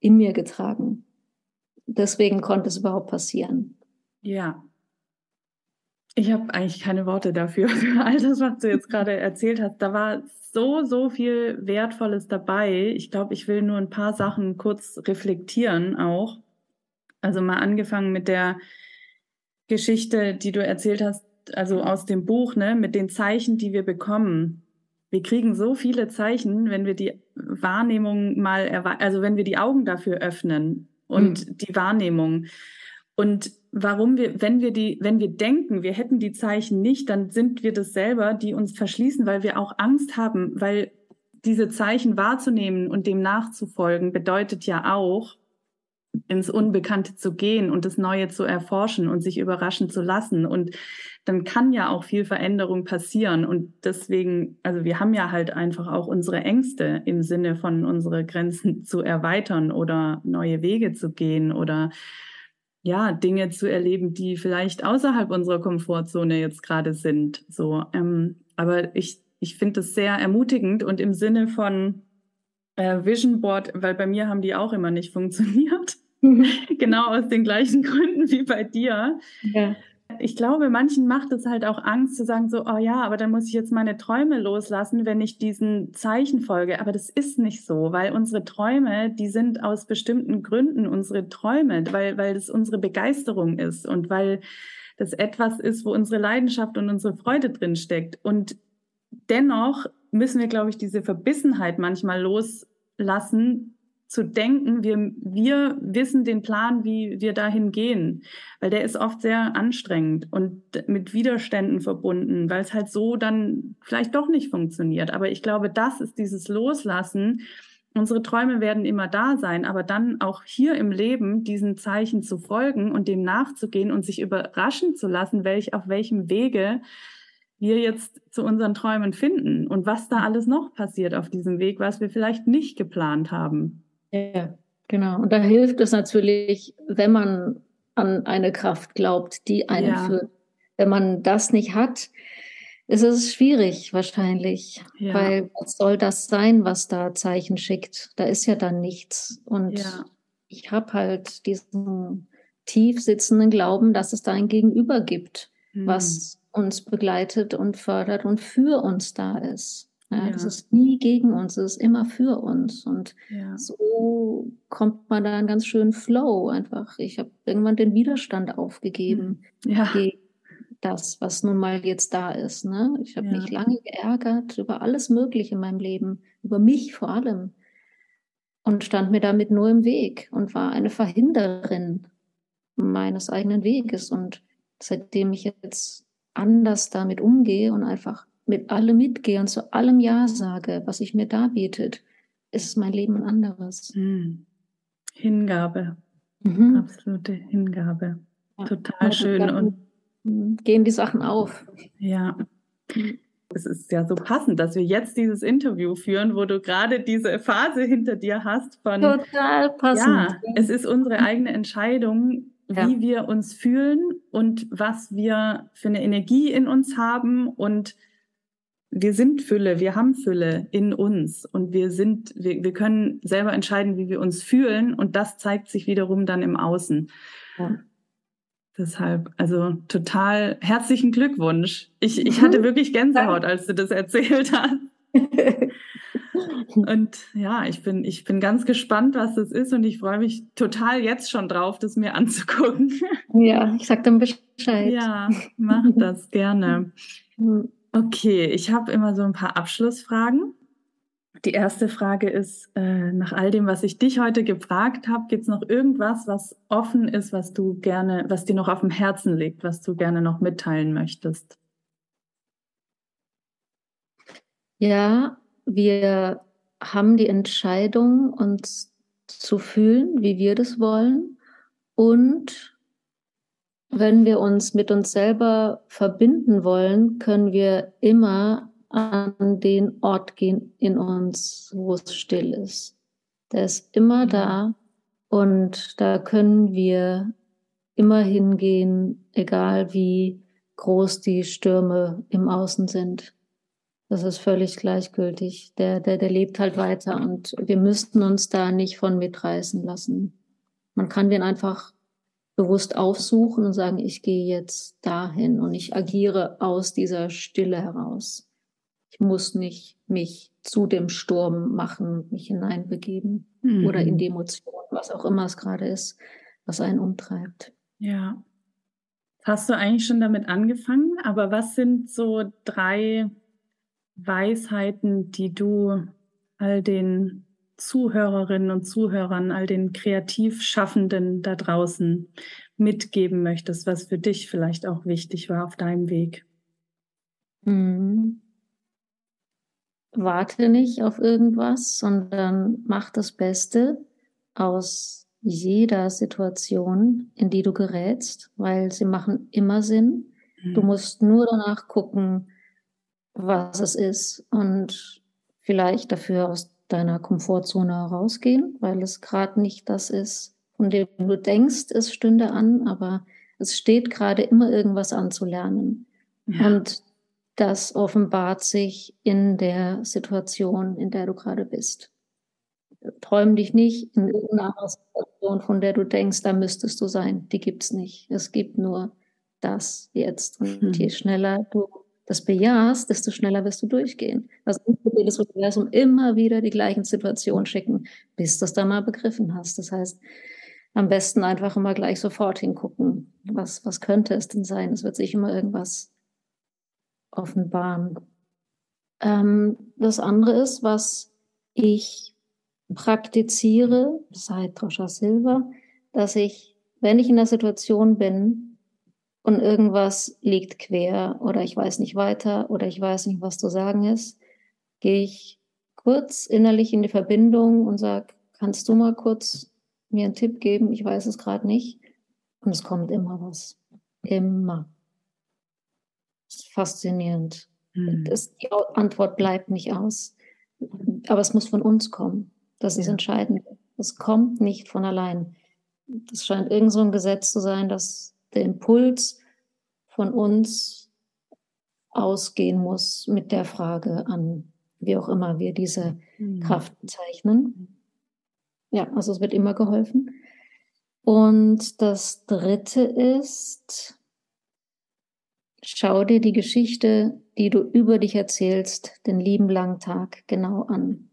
in mir getragen. Deswegen konnte es überhaupt passieren. Ja. Ich habe eigentlich keine Worte dafür, für all das, was du jetzt gerade erzählt hast. Da war so, so viel Wertvolles dabei. Ich glaube, ich will nur ein paar Sachen kurz reflektieren auch. Also mal angefangen mit der Geschichte, die du erzählt hast, also aus dem Buch, ne, mit den Zeichen, die wir bekommen. Wir kriegen so viele Zeichen, wenn wir die Wahrnehmung mal, also wenn wir die Augen dafür öffnen und mhm. die Wahrnehmung. Und warum wir, wenn wir die, wenn wir denken, wir hätten die Zeichen nicht, dann sind wir das selber, die uns verschließen, weil wir auch Angst haben, weil diese Zeichen wahrzunehmen und dem nachzufolgen bedeutet ja auch, ins Unbekannte zu gehen und das Neue zu erforschen und sich überraschen zu lassen. Und dann kann ja auch viel Veränderung passieren. Und deswegen, also wir haben ja halt einfach auch unsere Ängste im Sinne von unsere Grenzen zu erweitern oder neue Wege zu gehen oder ja, Dinge zu erleben, die vielleicht außerhalb unserer Komfortzone jetzt gerade sind. So, ähm, aber ich, ich finde es sehr ermutigend und im Sinne von äh, Vision Board, weil bei mir haben die auch immer nicht funktioniert. genau aus den gleichen Gründen wie bei dir. Ja. Ich glaube, manchen macht es halt auch Angst zu sagen, so, oh ja, aber dann muss ich jetzt meine Träume loslassen, wenn ich diesen Zeichen folge. Aber das ist nicht so, weil unsere Träume, die sind aus bestimmten Gründen unsere Träume, weil, weil das unsere Begeisterung ist und weil das etwas ist, wo unsere Leidenschaft und unsere Freude drin steckt. Und dennoch müssen wir, glaube ich, diese Verbissenheit manchmal loslassen, zu denken, wir, wir wissen den Plan, wie wir dahin gehen, weil der ist oft sehr anstrengend und mit Widerständen verbunden, weil es halt so dann vielleicht doch nicht funktioniert. Aber ich glaube, das ist dieses Loslassen. Unsere Träume werden immer da sein, aber dann auch hier im Leben diesen Zeichen zu folgen und dem nachzugehen und sich überraschen zu lassen, welch, auf welchem Wege wir jetzt zu unseren Träumen finden und was da alles noch passiert auf diesem Weg, was wir vielleicht nicht geplant haben. Ja, genau. Und da hilft es natürlich, wenn man an eine Kraft glaubt, die einen ja. führt. Wenn man das nicht hat, ist es schwierig wahrscheinlich, ja. weil was soll das sein, was da Zeichen schickt? Da ist ja dann nichts. Und ja. ich habe halt diesen tief sitzenden Glauben, dass es da ein Gegenüber gibt, mhm. was uns begleitet und fördert und für uns da ist. Ja, ja. Das ist nie gegen uns, es ist immer für uns. Und ja. so kommt man da einen ganz schönen Flow einfach. Ich habe irgendwann den Widerstand aufgegeben hm. ja. gegen das, was nun mal jetzt da ist. Ne? Ich habe mich lange geärgert über alles Mögliche in meinem Leben, über mich vor allem. Und stand mir damit nur im Weg und war eine Verhinderin meines eigenen Weges. Und seitdem ich jetzt anders damit umgehe und einfach mit allem mitgehe und zu allem Ja sage, was sich mir darbietet, ist mein Leben ein anderes. Hm. Hingabe. Mhm. Absolute Hingabe. Ja, Total schön. Und gehen die Sachen auf. Ja. Es ist ja so passend, dass wir jetzt dieses Interview führen, wo du gerade diese Phase hinter dir hast von. Total passend. Ja, es ist unsere eigene Entscheidung, wie ja. wir uns fühlen und was wir für eine Energie in uns haben und wir sind Fülle, wir haben Fülle in uns und wir sind, wir, wir können selber entscheiden, wie wir uns fühlen und das zeigt sich wiederum dann im Außen. Ja. Deshalb, also total herzlichen Glückwunsch. Ich, ich hatte wirklich Gänsehaut, als du das erzählt hast. Und ja, ich bin, ich bin ganz gespannt, was das ist und ich freue mich total jetzt schon drauf, das mir anzugucken. Ja, ich sag dann Bescheid. Ja, mach das gerne. Okay, ich habe immer so ein paar Abschlussfragen. Die erste Frage ist, äh, nach all dem, was ich dich heute gefragt habe, gibt es noch irgendwas, was offen ist, was du gerne, was dir noch auf dem Herzen liegt, was du gerne noch mitteilen möchtest? Ja, wir haben die Entscheidung, uns zu fühlen, wie wir das wollen und wenn wir uns mit uns selber verbinden wollen, können wir immer an den Ort gehen in uns, wo es still ist. Der ist immer da und da können wir immer hingehen, egal wie groß die Stürme im Außen sind. Das ist völlig gleichgültig. Der, der, der lebt halt weiter und wir müssten uns da nicht von mitreißen lassen. Man kann den einfach bewusst aufsuchen und sagen, ich gehe jetzt dahin und ich agiere aus dieser Stille heraus. Ich muss nicht mich zu dem Sturm machen, mich hineinbegeben mhm. oder in die Emotion, was auch immer es gerade ist, was einen umtreibt. Ja. Hast du eigentlich schon damit angefangen? Aber was sind so drei Weisheiten, die du all den Zuhörerinnen und Zuhörern, all den Kreativschaffenden da draußen mitgeben möchtest, was für dich vielleicht auch wichtig war auf deinem Weg? Mhm. Warte nicht auf irgendwas, sondern mach das Beste aus jeder Situation, in die du gerätst, weil sie machen immer Sinn. Mhm. Du musst nur danach gucken, was es ist und vielleicht dafür aus deiner Komfortzone herausgehen, weil es gerade nicht das ist, von dem du denkst, es stünde an, aber es steht gerade immer irgendwas anzulernen. Ja. Und das offenbart sich in der Situation, in der du gerade bist. Träum dich nicht in irgendeiner Situation, von der du denkst, da müsstest du sein. Die gibt's nicht. Es gibt nur das jetzt. Und mhm. je schneller du das bejahst, desto schneller wirst du durchgehen. Das wird das Universum immer wieder die gleichen Situationen schicken, bis du es dann mal begriffen hast. Das heißt, am besten einfach immer gleich sofort hingucken. Was, was könnte es denn sein? Es wird sich immer irgendwas offenbaren. Ähm, das andere ist, was ich praktiziere seit Rosha Silva, dass ich, wenn ich in der Situation bin, und irgendwas liegt quer oder ich weiß nicht weiter oder ich weiß nicht, was zu sagen ist, gehe ich kurz innerlich in die Verbindung und sage, kannst du mal kurz mir einen Tipp geben? Ich weiß es gerade nicht. Und es kommt immer was. Immer. Das ist faszinierend. Hm. Das, die Antwort bleibt nicht aus. Aber es muss von uns kommen. Das ist ja. entscheidend. Es kommt nicht von allein. Das scheint irgend so ein Gesetz zu sein, dass der Impuls von uns ausgehen muss mit der Frage an, wie auch immer wir diese mhm. Kraft bezeichnen. Ja, also es wird immer geholfen. Und das Dritte ist, schau dir die Geschichte, die du über dich erzählst, den lieben langen Tag genau an.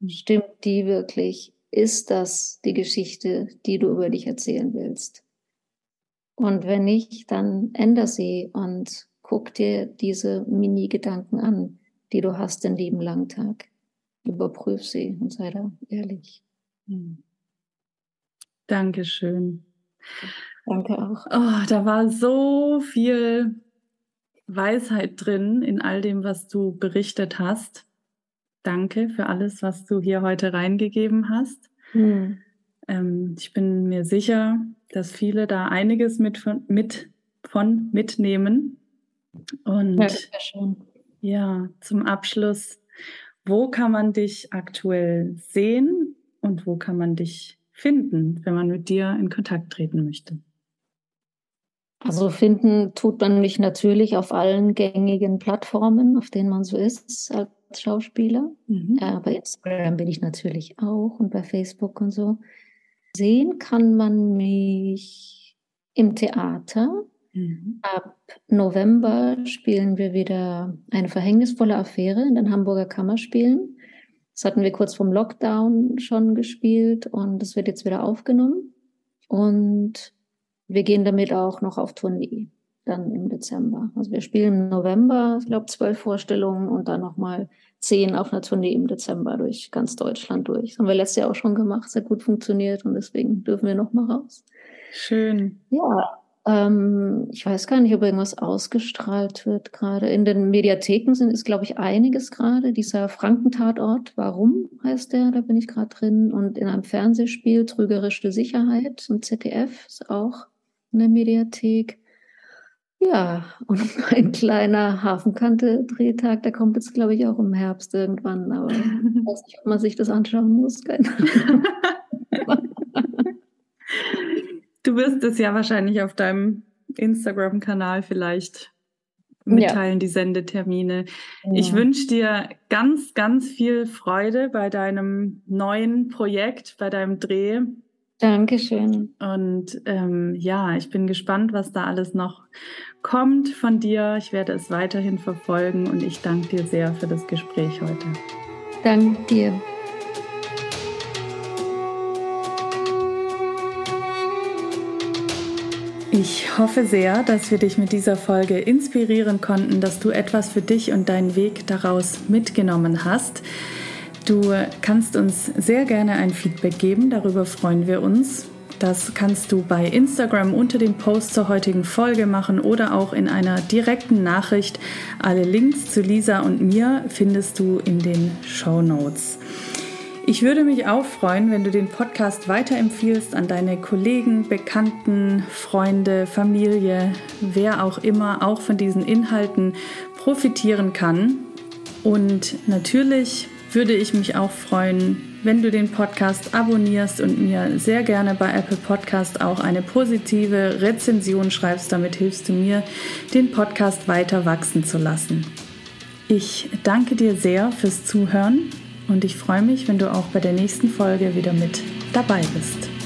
Mhm. Stimmt die wirklich? Ist das die Geschichte, die du über dich erzählen willst? Und wenn nicht, dann änder sie und guck dir diese Mini-Gedanken an, die du hast den lieben langen Tag. Überprüf sie und sei da ehrlich. Hm. Dankeschön. Danke auch. Oh, da war so viel Weisheit drin in all dem, was du berichtet hast. Danke für alles, was du hier heute reingegeben hast. Hm. Ähm, ich bin mir sicher, dass viele da einiges mit von, mit, von mitnehmen. Und ja, ja, zum Abschluss, wo kann man dich aktuell sehen und wo kann man dich finden, wenn man mit dir in Kontakt treten möchte? Also finden tut man mich natürlich auf allen gängigen Plattformen, auf denen man so ist als Schauspieler. Mhm. Äh, bei Instagram bin ich natürlich auch und bei Facebook und so. Sehen kann man mich im Theater. Mhm. Ab November spielen wir wieder eine verhängnisvolle Affäre in den Hamburger Kammerspielen. Das hatten wir kurz vom Lockdown schon gespielt und es wird jetzt wieder aufgenommen. Und wir gehen damit auch noch auf Tournee dann im Dezember. Also wir spielen im November, ich glaube, zwölf Vorstellungen und dann nochmal zehn auf einer Tournee im Dezember durch ganz Deutschland durch. Das haben wir letztes Jahr auch schon gemacht, sehr gut funktioniert und deswegen dürfen wir nochmal raus. Schön. Ja, ähm, ich weiß gar nicht, ob irgendwas ausgestrahlt wird gerade. In den Mediatheken sind ist, glaube ich, einiges gerade. Dieser Frankentatort, warum heißt der? Da bin ich gerade drin. Und in einem Fernsehspiel Trügerische Sicherheit und ZDF ist auch in der Mediathek. Ja, und ein kleiner Hafenkante-Drehtag, der kommt jetzt, glaube ich, auch im Herbst irgendwann. Aber ich weiß nicht, ob man sich das anschauen muss. du wirst es ja wahrscheinlich auf deinem Instagram-Kanal vielleicht mitteilen, ja. die Sendetermine. Ja. Ich wünsche dir ganz, ganz viel Freude bei deinem neuen Projekt, bei deinem Dreh. Dankeschön. Und ähm, ja, ich bin gespannt, was da alles noch kommt von dir. Ich werde es weiterhin verfolgen und ich danke dir sehr für das Gespräch heute. Danke dir. Ich hoffe sehr, dass wir dich mit dieser Folge inspirieren konnten, dass du etwas für dich und deinen Weg daraus mitgenommen hast. Du kannst uns sehr gerne ein Feedback geben, darüber freuen wir uns. Das kannst du bei Instagram unter dem Post zur heutigen Folge machen oder auch in einer direkten Nachricht. Alle Links zu Lisa und mir findest du in den Show Notes. Ich würde mich auch freuen, wenn du den Podcast weiterempfiehlst an deine Kollegen, Bekannten, Freunde, Familie, wer auch immer auch von diesen Inhalten profitieren kann. Und natürlich würde ich mich auch freuen, wenn du den Podcast abonnierst und mir sehr gerne bei Apple Podcast auch eine positive Rezension schreibst. Damit hilfst du mir, den Podcast weiter wachsen zu lassen. Ich danke dir sehr fürs Zuhören und ich freue mich, wenn du auch bei der nächsten Folge wieder mit dabei bist.